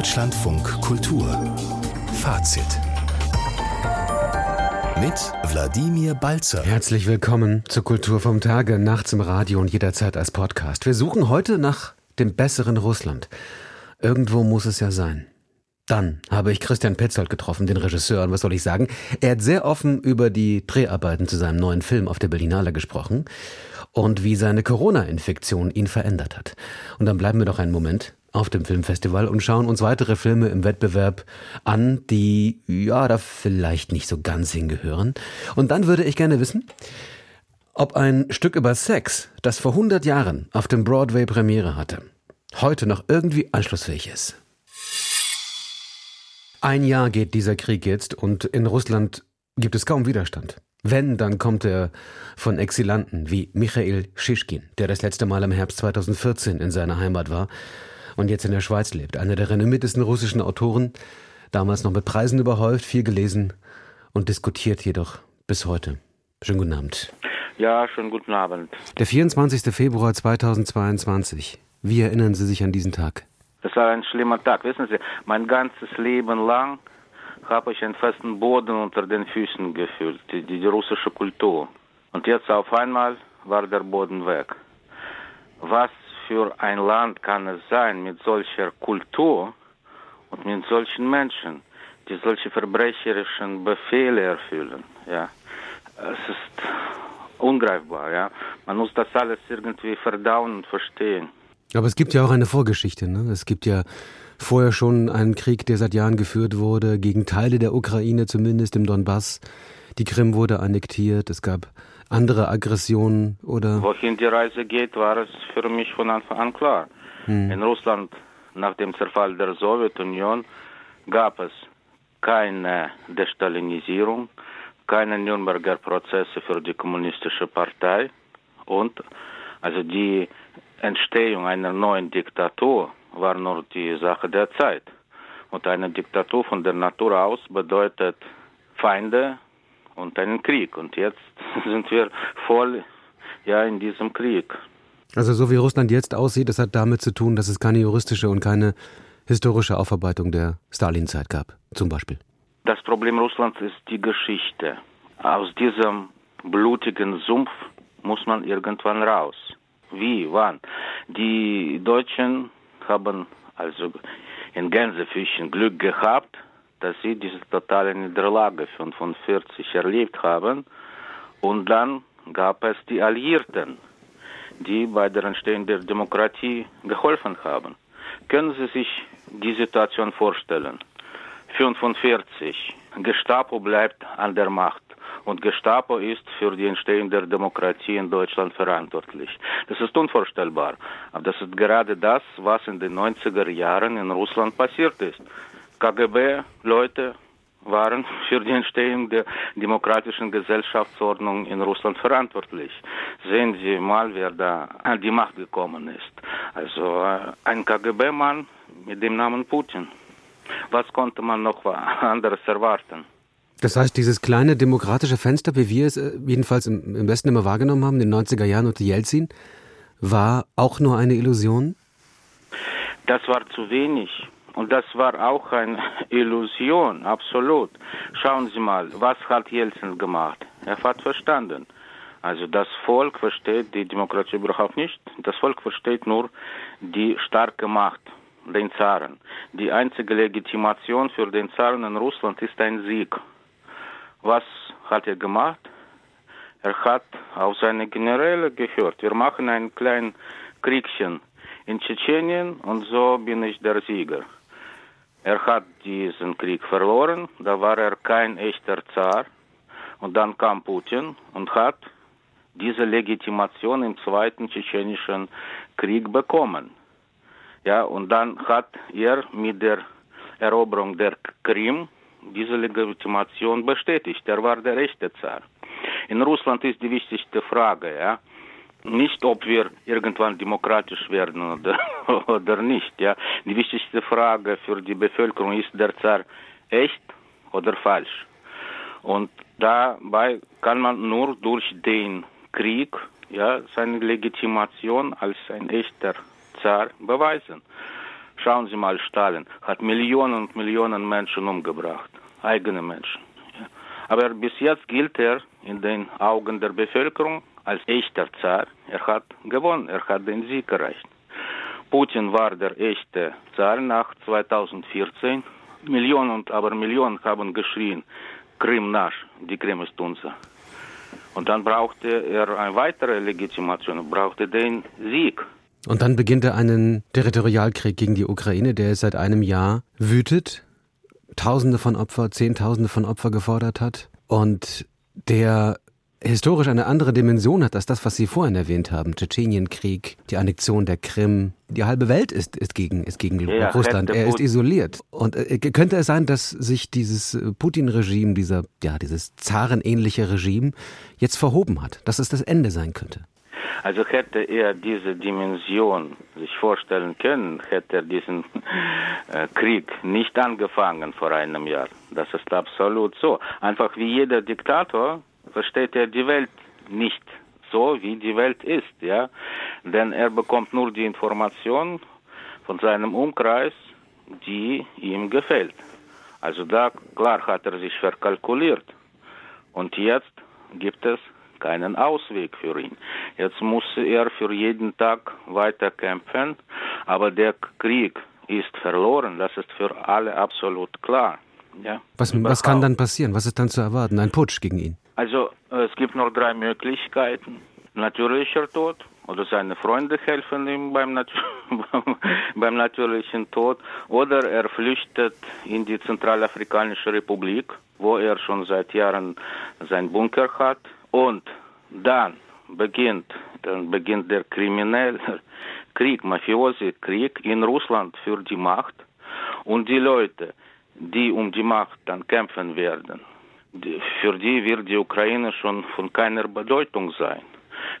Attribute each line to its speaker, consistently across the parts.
Speaker 1: Deutschlandfunk Kultur Fazit mit Wladimir Balzer.
Speaker 2: Herzlich willkommen zur Kultur vom Tage, nachts im Radio und jederzeit als Podcast. Wir suchen heute nach dem besseren Russland. Irgendwo muss es ja sein. Dann habe ich Christian Petzold getroffen, den Regisseur, und was soll ich sagen? Er hat sehr offen über die Dreharbeiten zu seinem neuen Film auf der Berlinale gesprochen und wie seine Corona-Infektion ihn verändert hat. Und dann bleiben wir doch einen Moment auf dem Filmfestival und schauen uns weitere Filme im Wettbewerb an, die ja da vielleicht nicht so ganz hingehören. Und dann würde ich gerne wissen, ob ein Stück über Sex, das vor 100 Jahren auf dem Broadway Premiere hatte, heute noch irgendwie anschlussfähig ist. Ein Jahr geht dieser Krieg jetzt und in Russland gibt es kaum Widerstand. Wenn, dann kommt er von Exilanten wie Michael Schischkin, der das letzte Mal im Herbst 2014 in seiner Heimat war und jetzt in der Schweiz lebt. Einer der renommiertesten russischen Autoren, damals noch mit Preisen überhäuft, viel gelesen und diskutiert jedoch bis heute. Schönen guten Abend.
Speaker 3: Ja, schönen guten Abend.
Speaker 2: Der 24. Februar 2022. Wie erinnern Sie sich an diesen Tag?
Speaker 3: Das war ein schlimmer Tag. Wissen Sie, mein ganzes Leben lang habe ich einen festen Boden unter den Füßen gefühlt, die, die, die russische Kultur. Und jetzt auf einmal war der Boden weg. Was für ein Land kann es sein mit solcher Kultur und mit solchen Menschen, die solche verbrecherischen Befehle erfüllen? Ja, es ist ungreifbar. Ja, man muss das alles irgendwie verdauen und verstehen.
Speaker 2: Aber es gibt ja auch eine Vorgeschichte. Ne? Es gibt ja vorher schon einen Krieg, der seit Jahren geführt wurde, gegen Teile der Ukraine, zumindest im Donbass. Die Krim wurde annektiert. Es gab andere Aggressionen oder.
Speaker 3: Wohin die Reise geht, war es für mich von Anfang an klar. Hm. In Russland nach dem Zerfall der Sowjetunion gab es keine Destalinisierung, keine Nürnberger Prozesse für die kommunistische Partei und also die Entstehung einer neuen Diktatur war nur die Sache der Zeit. Und eine Diktatur von der Natur aus bedeutet Feinde und einen Krieg. Und jetzt sind wir voll ja, in diesem Krieg.
Speaker 2: Also so wie Russland jetzt aussieht, das hat damit zu tun, dass es keine juristische und keine historische Aufarbeitung der Stalin-Zeit gab, zum Beispiel.
Speaker 3: Das Problem Russlands ist die Geschichte. Aus diesem blutigen Sumpf muss man irgendwann raus. Wie, wann? Die Deutschen haben also in Gänsefüßchen Glück gehabt, dass sie diese totale Niederlage 45 erlebt haben. Und dann gab es die Alliierten, die bei der Entstehung der Demokratie geholfen haben. Können Sie sich die Situation vorstellen? 45. Gestapo bleibt an der Macht und Gestapo ist für die Entstehung der Demokratie in Deutschland verantwortlich. Das ist unvorstellbar. Aber das ist gerade das, was in den 90er Jahren in Russland passiert ist. KGB-Leute waren für die Entstehung der demokratischen Gesellschaftsordnung in Russland verantwortlich. Sehen Sie mal, wer da an die Macht gekommen ist. Also äh, ein KGB-Mann mit dem Namen Putin. Was konnte man noch anderes erwarten?
Speaker 2: Das heißt, dieses kleine demokratische Fenster, wie wir es äh, jedenfalls im, im Westen immer wahrgenommen haben, in den 90er Jahren unter Jelzin, war auch nur eine Illusion?
Speaker 3: Das war zu wenig. Und das war auch eine Illusion, absolut. Schauen Sie mal, was hat Jelzin gemacht? Er hat verstanden. Also das Volk versteht die Demokratie überhaupt nicht. Das Volk versteht nur die starke Macht, den Zaren. Die einzige Legitimation für den Zaren in Russland ist ein Sieg. Was hat er gemacht? Er hat auf seine Generäle gehört. Wir machen ein kleines Kriegchen in Tschetschenien und so bin ich der Sieger. Er hat diesen Krieg verloren, da war er kein echter Zar. Und dann kam Putin und hat diese Legitimation im Zweiten Tschetschenischen Krieg bekommen. Ja, und dann hat er mit der Eroberung der Krim diese Legitimation bestätigt. Er war der rechte Zar. In Russland ist die wichtigste Frage, ja, nicht ob wir irgendwann demokratisch werden oder, oder nicht. Ja. Die wichtigste Frage für die Bevölkerung ist der Zar echt oder falsch. Und dabei kann man nur durch den Krieg ja, seine Legitimation als ein echter Zar beweisen. Schauen Sie mal, Stalin hat Millionen und Millionen Menschen umgebracht, eigene Menschen. Aber bis jetzt gilt er in den Augen der Bevölkerung als echter Zar. Er hat gewonnen, er hat den Sieg erreicht. Putin war der echte Zar nach 2014. Millionen und aber Millionen haben geschrien, Krim nasch, die Krim ist unser. Und dann brauchte er eine weitere Legitimation, brauchte den Sieg.
Speaker 2: Und dann beginnt er einen Territorialkrieg gegen die Ukraine, der seit einem Jahr wütet, Tausende von Opfer, Zehntausende von Opfer gefordert hat und der historisch eine andere Dimension hat als das, was Sie vorhin erwähnt haben. Tschetschenienkrieg, die Annexion der Krim. Die halbe Welt ist, ist gegen, ist gegen ja, Russland. Er ist isoliert. Und äh, könnte es sein, dass sich dieses äh, Putin-Regime, dieser, ja, dieses zarenähnliche Regime jetzt verhoben hat? Dass es das Ende sein könnte?
Speaker 3: Also hätte er diese Dimension sich vorstellen können, hätte er diesen äh, Krieg nicht angefangen vor einem Jahr. Das ist absolut so. Einfach wie jeder Diktator versteht er die Welt nicht so, wie die Welt ist, ja. Denn er bekommt nur die Information von seinem Umkreis, die ihm gefällt. Also da, klar, hat er sich verkalkuliert. Und jetzt gibt es keinen Ausweg für ihn. Jetzt muss er für jeden Tag weiter kämpfen, aber der Krieg ist verloren, das ist für alle absolut klar. Ja,
Speaker 2: was, was kann dann passieren? Was ist dann zu erwarten? Ein Putsch gegen ihn?
Speaker 3: Also es gibt noch drei Möglichkeiten. Natürlicher Tod oder seine Freunde helfen ihm beim, Nat beim natürlichen Tod. Oder er flüchtet in die Zentralafrikanische Republik, wo er schon seit Jahren sein Bunker hat. Und dann beginnt, dann beginnt der kriminelle Krieg, Mafiosi-Krieg in Russland für die Macht. Und die Leute, die um die Macht dann kämpfen werden, für die wird die Ukraine schon von keiner Bedeutung sein.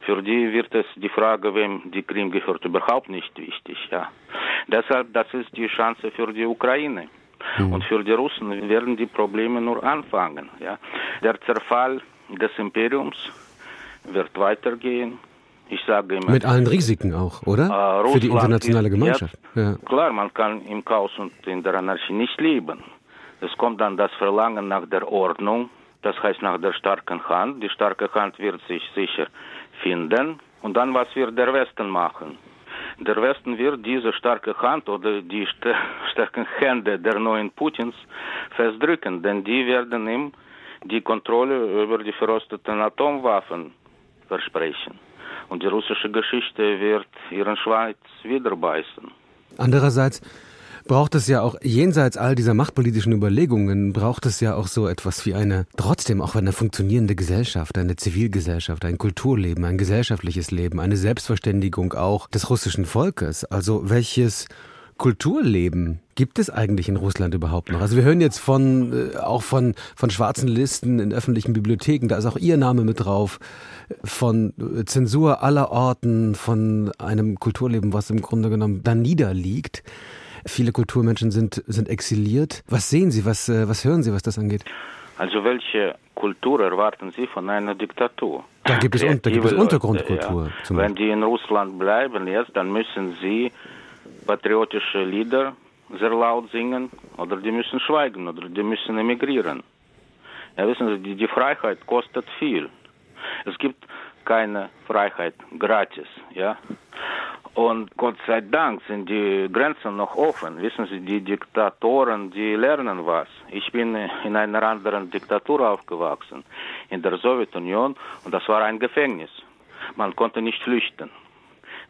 Speaker 3: Für die wird es die Frage, wem die Krim gehört, überhaupt nicht wichtig. Ja. Deshalb, das ist die Chance für die Ukraine. Mhm. Und für die Russen werden die Probleme nur anfangen. Ja. Der Zerfall des Imperiums wird weitergehen. Ich sage immer,
Speaker 2: Mit allen Risiken auch, oder? Äh, für die internationale Gemeinschaft.
Speaker 3: Jetzt, ja. Klar, man kann im Chaos und in der Anarchie nicht leben. Es kommt dann das Verlangen nach der Ordnung, das heißt nach der starken Hand. Die starke Hand wird sich sicher finden. Und dann, was wird der Westen machen? Der Westen wird diese starke Hand oder die st starken Hände der neuen Putins festdrücken, denn die werden ihm die Kontrolle über die verrosteten Atomwaffen versprechen. Und die russische Geschichte wird ihren Schweiz wieder beißen.
Speaker 2: Andererseits braucht es ja auch jenseits all dieser machtpolitischen Überlegungen, braucht es ja auch so etwas wie eine, trotzdem auch eine funktionierende Gesellschaft, eine Zivilgesellschaft, ein Kulturleben, ein gesellschaftliches Leben, eine Selbstverständigung auch des russischen Volkes. Also welches Kulturleben gibt es eigentlich in Russland überhaupt noch? Also wir hören jetzt von äh, auch von von schwarzen Listen in öffentlichen Bibliotheken, da ist auch Ihr Name mit drauf, von äh, Zensur aller Orten, von einem Kulturleben, was im Grunde genommen da niederliegt. Viele Kulturmenschen sind, sind exiliert. Was sehen Sie, was, äh, was hören Sie, was das angeht?
Speaker 3: Also welche Kultur erwarten Sie von einer Diktatur?
Speaker 2: Da gibt es, da gibt es Untergrundkultur.
Speaker 3: Ja. Wenn die in Russland bleiben jetzt, dann müssen sie patriotische Lieder sehr laut singen oder die müssen schweigen oder die müssen emigrieren. Ja, wissen Sie, die, die Freiheit kostet viel. Es gibt keine Freiheit gratis, ja. Und Gott sei Dank sind die Grenzen noch offen. Wissen Sie, die Diktatoren, die lernen was. Ich bin in einer anderen Diktatur aufgewachsen, in der Sowjetunion, und das war ein Gefängnis. Man konnte nicht flüchten.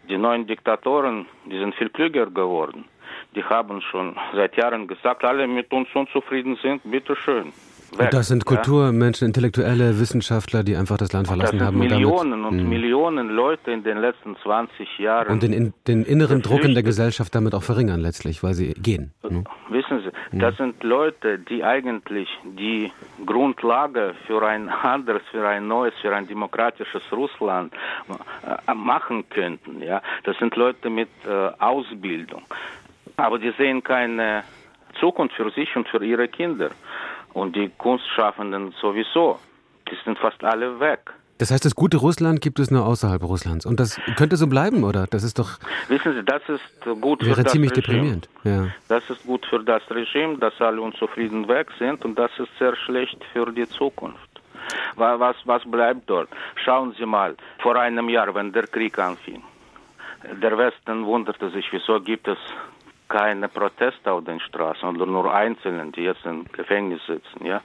Speaker 3: Die neuen Diktatoren, die sind viel klüger geworden. Die haben schon seit Jahren gesagt, alle mit uns unzufrieden sind, bitteschön.
Speaker 2: Und das sind Kulturmenschen, Intellektuelle, Wissenschaftler, die einfach das Land verlassen das haben.
Speaker 3: Millionen und, damit, und hm. Millionen Leute in den letzten 20 Jahren.
Speaker 2: Und den, in, den inneren Druck in der Gesellschaft damit auch verringern letztlich, weil sie gehen.
Speaker 3: Ne? Wissen Sie, hm. das sind Leute, die eigentlich die Grundlage für ein anderes, für ein neues, für ein demokratisches Russland äh, machen könnten. Ja, das sind Leute mit äh, Ausbildung, aber die sehen keine Zukunft für sich und für ihre Kinder. Und die Kunstschaffenden sowieso, die sind fast alle weg.
Speaker 2: Das heißt, das gute Russland gibt es nur außerhalb Russlands. Und das könnte so bleiben, oder? Das ist doch.
Speaker 3: Wissen Sie, das ist gut
Speaker 2: wäre
Speaker 3: für das
Speaker 2: ziemlich
Speaker 3: Regime.
Speaker 2: deprimierend. Ja.
Speaker 3: Das ist gut für das Regime, dass alle unzufrieden weg sind und das ist sehr schlecht für die Zukunft. Wa- Was, was bleibt dort? Schauen Sie mal, vor einem Jahr, wenn der Krieg anfing, der Westen wunderte sich, wieso gibt es keine Proteste auf den Straßen oder nur Einzelne, die jetzt im Gefängnis sitzen, ja.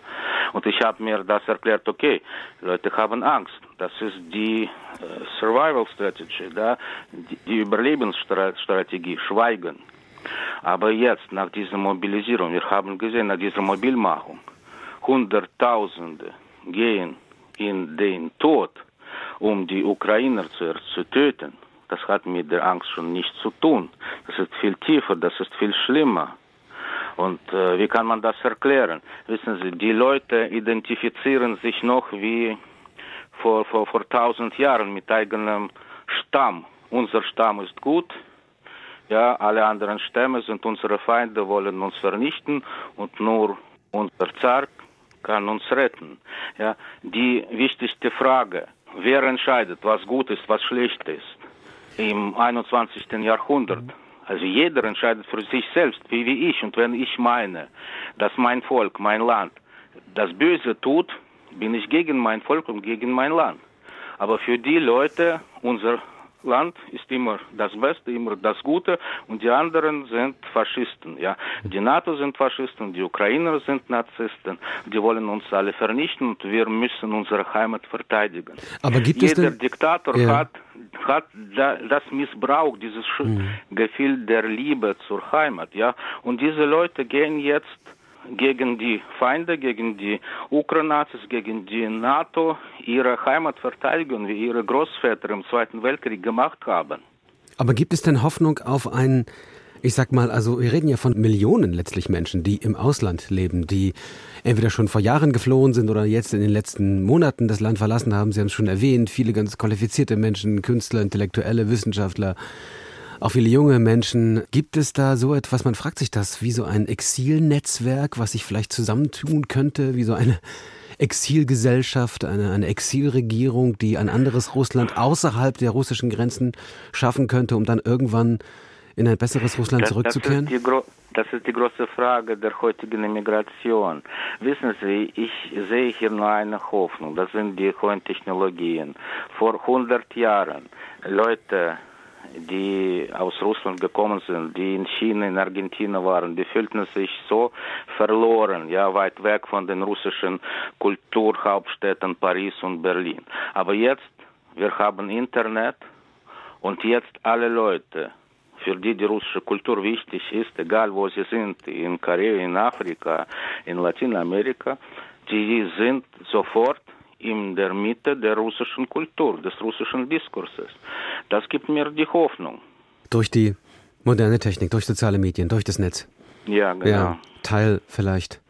Speaker 3: Und ich habe mir das erklärt, okay, Leute haben Angst. Das ist die äh, Survival Strategy, da, die, die Überlebensstrategie, Schweigen. Aber jetzt, nach dieser Mobilisierung, wir haben gesehen, nach dieser Mobilmachung, Hunderttausende gehen in den Tod, um die Ukrainer zuerst zu töten. Das hat mit der Angst schon nichts zu tun. Das ist viel tiefer, das ist viel schlimmer. Und äh, wie kann man das erklären? Wissen Sie, die Leute identifizieren sich noch wie vor, vor, vor tausend Jahren mit eigenem Stamm. Unser Stamm ist gut, ja, alle anderen Stämme sind unsere Feinde, wollen uns vernichten und nur unser Zar kann uns retten. Ja, die wichtigste Frage, wer entscheidet, was gut ist, was schlecht ist im 21. Jahrhundert? Also jeder entscheidet für sich selbst, wie, wie ich. Und wenn ich meine, dass mein Volk, mein Land das Böse tut, bin ich gegen mein Volk und gegen mein Land. Aber für die Leute, unser Land ist immer das Beste, immer das Gute und die anderen sind Faschisten. Ja, die NATO sind Faschisten, die Ukrainer sind Narzissten. Die wollen uns alle vernichten und wir müssen unsere Heimat verteidigen.
Speaker 2: Aber gibt es
Speaker 3: Jeder
Speaker 2: denn-
Speaker 3: Diktator
Speaker 2: Ja.
Speaker 3: hat hat da, das Missbrauch, dieses
Speaker 2: Mhm.
Speaker 3: Gefühl der Liebe zur Heimat. Ja, und diese Leute gehen jetzt gegen die Feinde, gegen die Ukranazis, gegen die NATO ihre Heimat verteidigen, wie ihre Großväter im Zweiten Weltkrieg gemacht haben.
Speaker 2: Aber gibt es denn Hoffnung auf ein, ich sag mal, also wir reden ja von Millionen letztlich Menschen, die im Ausland leben, die entweder schon vor Jahren geflohen sind oder jetzt in den letzten Monaten das Land verlassen haben. Sie haben es schon erwähnt, viele ganz qualifizierte Menschen, Künstler, Intellektuelle, Wissenschaftler, auch viele junge Menschen. Gibt es da so etwas, man fragt sich das, wie so ein Exilnetzwerk, was sich vielleicht zusammentun könnte, wie so eine Exilgesellschaft, eine, eine Exilregierung, die ein anderes Russland außerhalb der russischen Grenzen schaffen könnte, um dann irgendwann in ein besseres Russland
Speaker 3: Das, das,
Speaker 2: zurückzukehren?
Speaker 3: ist gro- das ist die große Frage der heutigen Immigration. Wissen Sie, ich sehe hier nur eine Hoffnung. Das sind die hohen Technologien. Vor 100 Jahren Leute, die aus Russland gekommen sind, die in China, in Argentinien waren, die fühlten sich so verloren, ja, weit weg von den russischen Kulturhauptstädten Paris und Berlin. Aber jetzt, wir haben Internet und jetzt alle Leute, für die die russische Kultur wichtig ist, egal wo sie sind, in Korea, in Afrika, in Lateinamerika, die sind sofort in der Mitte der russischen Kultur, des russischen Diskurses. Das gibt mir die Hoffnung.
Speaker 2: Durch die moderne Technik, durch soziale Medien, durch das Netz.
Speaker 3: Ja, genau.
Speaker 2: Ja, Teil vielleicht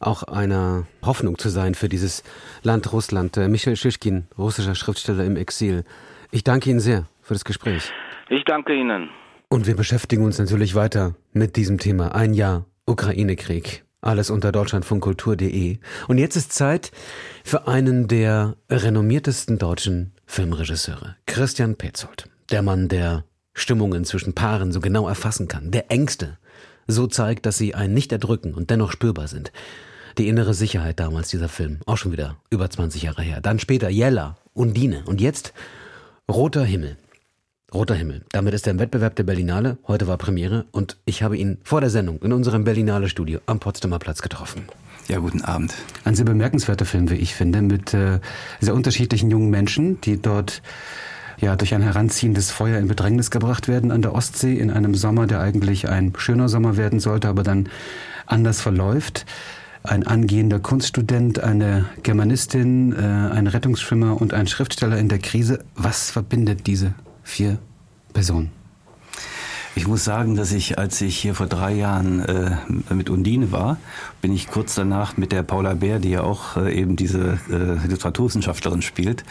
Speaker 2: auch einer Hoffnung zu sein für dieses Land Russland. Äh, Michael Schischkin, russischer Schriftsteller im Exil. Ich danke Ihnen sehr für das Gespräch.
Speaker 3: Ich danke Ihnen.
Speaker 2: Und wir beschäftigen uns natürlich weiter mit diesem Thema. Ein Jahr Ukraine-Krieg. Alles unter deutschlandfunkkultur.de. Und jetzt ist Zeit für einen der renommiertesten deutschen Filmregisseure, Christian Petzold. Der Mann, der Stimmungen zwischen Paaren so genau erfassen kann, der Ängste so zeigt, dass sie einen nicht erdrücken und dennoch spürbar sind. Die innere Sicherheit damals dieser Film, auch schon wieder über 20 Jahre her. Dann später Jella, Undine und jetzt Roter Himmel. Roter Himmel. Damit ist er im Wettbewerb der Berlinale. Heute war Premiere und ich habe ihn vor der Sendung in unserem Berlinale Studio am Potsdamer Platz getroffen.
Speaker 4: Ja, guten Abend.
Speaker 2: Ein sehr bemerkenswerter Film, wie ich finde, mit äh, sehr unterschiedlichen jungen Menschen, die dort ja durch ein heranziehendes Feuer in Bedrängnis gebracht werden an der Ostsee in einem Sommer, der eigentlich ein schöner Sommer werden sollte, aber dann anders verläuft. Ein angehender Kunststudent, eine Germanistin, äh, ein Rettungsschwimmer und ein Schriftsteller in der Krise. Was verbindet diese vier Personen?
Speaker 4: Ich muss sagen, dass ich, als ich hier vor drei Jahren äh, mit Undine war, bin ich kurz danach mit der Paula Bär, die ja auch äh, eben diese äh, Literaturwissenschaftlerin spielt,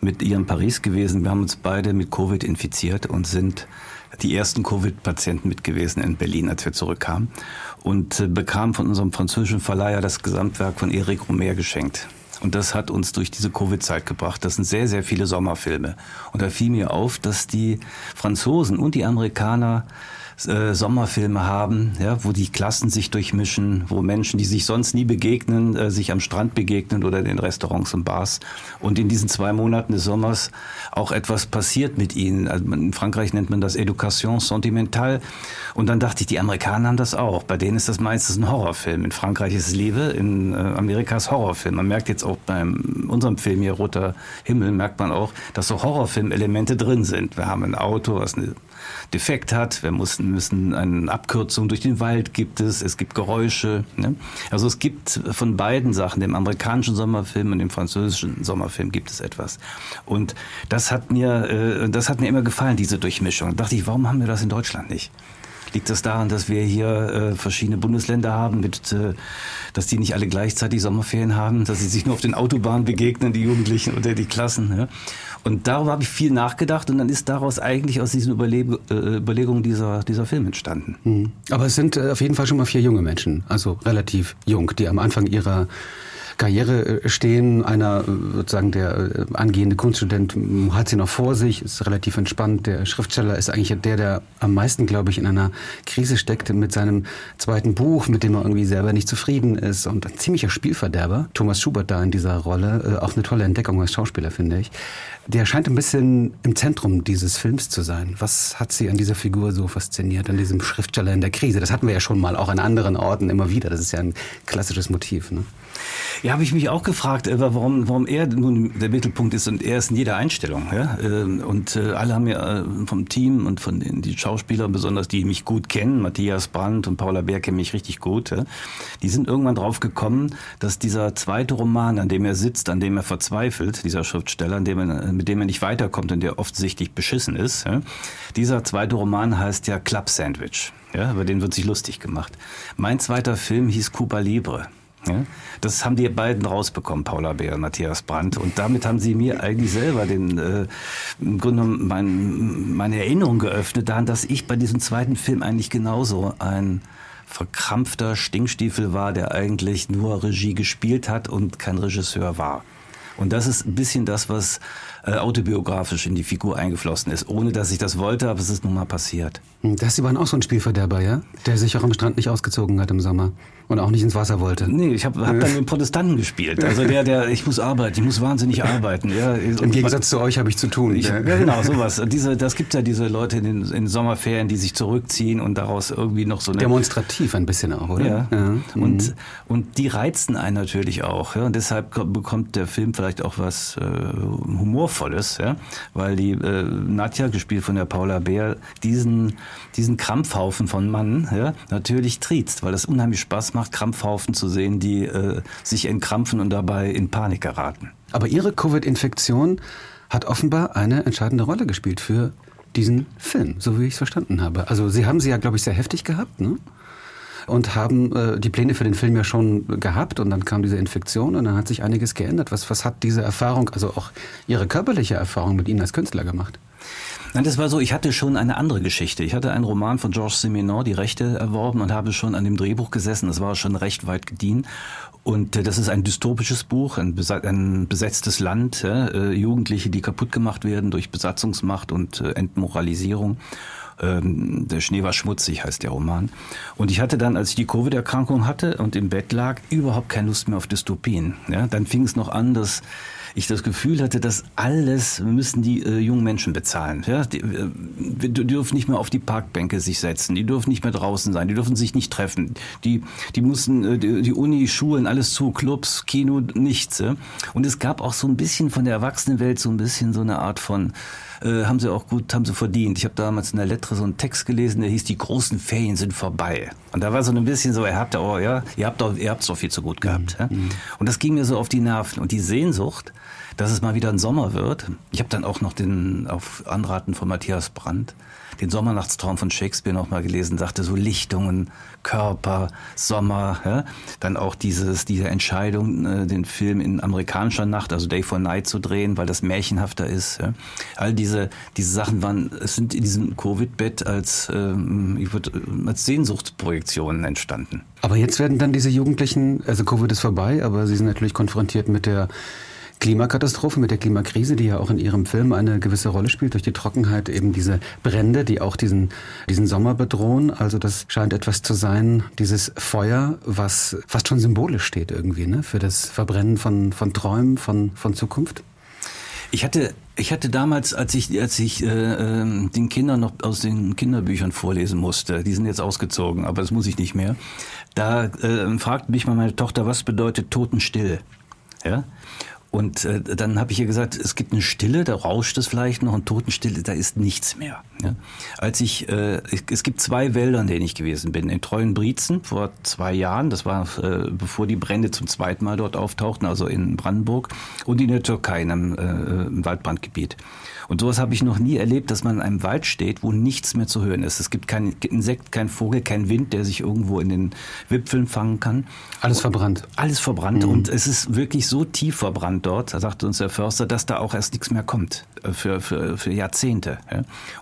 Speaker 4: mit ihr in Paris gewesen. Wir haben uns beide mit Covid infiziert und sind die ersten Covid-Patienten mit gewesen in Berlin, als wir zurückkamen. Und äh, bekamen von unserem französischen Verleiher das Gesamtwerk von Eric Romer geschenkt. Und das hat uns durch diese Covid-Zeit gebracht. Das sind sehr, sehr viele Sommerfilme. Und da fiel mir auf, dass die Franzosen und die Amerikaner äh, Sommerfilme haben, ja, wo die Klassen sich durchmischen, wo Menschen, die sich sonst nie begegnen, äh, sich am Strand begegnen oder in Restaurants und Bars. Und in diesen zwei Monaten des Sommers auch etwas passiert mit ihnen. Also in Frankreich nennt man das Education sentimentale. Und dann dachte ich, die Amerikaner haben das auch. Bei denen ist das meistens ein Horrorfilm. In Frankreich ist es Liebe, in äh, Amerika ist Horrorfilm. Man merkt jetzt auch bei unserem Film hier, Roter Himmel, merkt man auch, dass so Horrorfilmelemente drin sind. Wir haben ein Auto, was eine Defekt hat. Wir mussten, müssen eine Abkürzung durch den Wald gibt es. Es gibt Geräusche. Ne? Also es gibt von beiden Sachen, dem amerikanischen Sommerfilm und dem französischen Sommerfilm gibt es etwas. Und das hat mir, äh, das hat mir immer gefallen, diese Durchmischung. Da dachte ich, warum haben wir das in Deutschland nicht? Liegt das daran, dass wir hier äh, verschiedene Bundesländer haben, mit, äh, dass die nicht alle gleichzeitig Sommerferien haben, dass sie sich nur auf den Autobahnen begegnen, die Jugendlichen oder die Klassen? Ja? Und darüber habe ich viel nachgedacht und dann ist daraus eigentlich aus diesen Überleg äh, Überlegungen dieser, dieser Film entstanden.
Speaker 5: Mhm. Aber es sind äh, auf jeden Fall schon mal vier junge Menschen, also relativ jung, die am Anfang ihrer Karriere äh, stehen. Einer, äh, sozusagen der äh, angehende Kunststudent hat sie noch vor sich, ist relativ entspannt. Der Schriftsteller ist eigentlich der, der am meisten, glaube ich, in einer Krise steckt mit seinem zweiten Buch, mit dem er irgendwie selber nicht zufrieden ist und ein ziemlicher Spielverderber. Thomas Schubert da in dieser Rolle, auch eine tolle Entdeckung als Schauspieler, finde ich. Der scheint ein bisschen im Zentrum dieses Films zu sein. Was hat Sie an dieser Figur so fasziniert, an diesem Schriftsteller in der Krise? Das hatten wir ja schon mal auch an anderen Orten immer wieder. Das ist ja ein klassisches Motiv. Ne?
Speaker 4: Ja, habe ich mich auch gefragt, äh, warum, warum er nun der Mittelpunkt ist und er ist in jeder Einstellung. Ja? Ähm, und äh, alle haben ja äh, vom Team und von den die Schauspielern, besonders die mich gut kennen, Matthias Brandt und Paula Bär kennen mich richtig gut, ja? die sind irgendwann drauf gekommen, dass dieser zweite Roman, an dem er sitzt, an dem er verzweifelt, dieser Schriftsteller, an dem er, mit dem er nicht weiterkommt und der offensichtlich beschissen ist, ja? dieser zweite Roman heißt ja Club Sandwich. Ja, über den wird sich lustig gemacht. Mein zweiter Film hieß Cuba Libre. Ja? Das haben die beiden rausbekommen, Paula Bär und Matthias Brandt. Und damit haben sie mir eigentlich selber den äh, im Grunde mein, meine Erinnerung geöffnet daran, dass ich bei diesem zweiten Film eigentlich genauso ein verkrampfter Stinkstiefel war, der eigentlich nur Regie gespielt hat und kein Regisseur war. Und das ist ein bisschen das, was äh, autobiografisch in die Figur eingeflossen ist, ohne dass ich das wollte, aber es ist nun mal passiert.
Speaker 5: Hm, das waren auch so ein Spielverderber, ja? Der sich auch am Strand nicht ausgezogen hat im Sommer und auch nicht ins Wasser wollte.
Speaker 4: Nee, ich habe hab dann den Protestanten gespielt. Also der, der, ich muss arbeiten, ich muss wahnsinnig arbeiten. Ja.
Speaker 5: Im Gegensatz zu euch habe ich zu tun.
Speaker 4: Ich, ja. genau, sowas. Diese, das gibt ja diese Leute in den, in Sommerferien, die sich zurückziehen und daraus irgendwie noch so eine...
Speaker 5: Demonstrativ ein bisschen auch, oder?
Speaker 4: Ja. ja. Und, mhm. und die reizen einen natürlich auch. Ja. Und deshalb bekommt der Film vielleicht auch was äh, Humorvolles, ja. Weil die äh, Nadja, gespielt von der Paula Bär, diesen, diesen Krampfhaufen von Mann ja, natürlich triezt, weil das unheimlich Spaß macht macht, Krampfhaufen zu sehen, die äh, sich entkrampfen und dabei in Panik geraten.
Speaker 5: Aber Ihre Covid-Infektion hat offenbar eine entscheidende Rolle gespielt für diesen Film, so wie ich es verstanden habe. Also Sie haben sie ja, glaube ich, sehr heftig gehabt, ne? und haben äh, die Pläne für den Film ja schon gehabt und dann kam diese Infektion und dann hat sich einiges geändert. Was, was hat diese Erfahrung, also auch Ihre körperliche Erfahrung mit Ihnen als Künstler gemacht?
Speaker 4: Nein, das war so, ich hatte schon eine andere Geschichte. Ich hatte einen Roman von Georges Simenon, die Rechte erworben und habe schon an dem Drehbuch gesessen. Das war schon recht weit gediehen. Und äh, das ist ein dystopisches Buch, ein, ein besetztes Land, äh, Jugendliche, die kaputt gemacht werden durch Besatzungsmacht und äh, Entmoralisierung. Ähm, der Schnee war schmutzig, heißt der Roman. Und ich hatte dann, als ich die Covid-Erkrankung hatte und im Bett lag, überhaupt keine Lust mehr auf Dystopien. Ja, dann fing es noch an, dass ich das Gefühl hatte, dass alles müssen die äh, jungen Menschen bezahlen. Ja? Die, äh, die dürfen nicht mehr auf die Parkbänke sich setzen, die dürfen nicht mehr draußen sein, die dürfen sich nicht treffen. Die, die mussten, äh, die, die Uni, Schulen, alles zu, Clubs, Kino, nichts. Und es gab auch so ein bisschen von der Erwachsenenwelt so ein bisschen so eine Art von äh, haben sie auch gut, haben sie verdient. Ich habe damals in der Lettre so einen Text gelesen, der hieß, die großen Ferien sind vorbei. Und da war so ein bisschen so, ihr habt ja, oh, ja, ihr habt doch, ihr habt's doch viel zu gut gehabt. Mhm. Ja? Und das ging mir so auf die Nerven. Und die Sehnsucht, dass es mal wieder ein Sommer wird. Ich habe dann auch noch den, auf Anraten von Matthias Brandt, den Sommernachtstraum von Shakespeare noch mal gelesen, sagte so Lichtungen, Körper, Sommer, ja? dann auch dieses, diese Entscheidung, äh, den Film in amerikanischer Nacht, also Day for Night zu drehen, weil das märchenhafter ist. Ja? All diese, diese Sachen waren, sind in diesem Covid-Bett als, ähm, ich würd, als Sehnsuchtsprojektionen entstanden.
Speaker 5: Aber jetzt werden dann diese Jugendlichen, also Covid ist vorbei, aber sie sind natürlich konfrontiert mit der Klimakatastrophe, mit der Klimakrise, die ja auch in Ihrem Film eine gewisse Rolle spielt, durch die Trockenheit eben diese Brände, die auch diesen, diesen Sommer bedrohen. Also das scheint etwas zu sein, dieses Feuer, was fast schon symbolisch steht irgendwie, ne? für das Verbrennen von, von Träumen, von, von Zukunft.
Speaker 4: Ich hatte, ich hatte damals, als ich, als ich äh, ähm, den Kindern noch aus den Kinderbüchern vorlesen musste, die sind jetzt ausgezogen, aber das muss ich nicht mehr, da äh, fragte mich mal meine Tochter, was bedeutet Totenstill? Ja? Und äh, dann habe ich ihr gesagt, es gibt eine Stille, da rauscht es vielleicht noch, und Totenstille, da ist nichts mehr. Ja? Als ich, äh, es gibt zwei Wälder, in denen ich gewesen bin. In Treuenbrietzen vor zwei Jahren, das war äh, bevor die Brände zum zweiten Mal dort auftauchten, also in Brandenburg, und in der Türkei, in einem äh, Waldbrandgebiet. Und sowas habe ich noch nie erlebt, dass man in einem Wald steht, wo nichts mehr zu hören ist. Es gibt kein Insekt, kein Vogel, kein Wind, der sich irgendwo in den Wipfeln fangen kann.
Speaker 5: Alles verbrannt.
Speaker 4: Alles verbrannt. Mhm. Und es ist wirklich so tief verbrannt dort, da sagte uns der Förster, dass da auch erst nichts mehr kommt äh, für, für, für Jahrzehnte.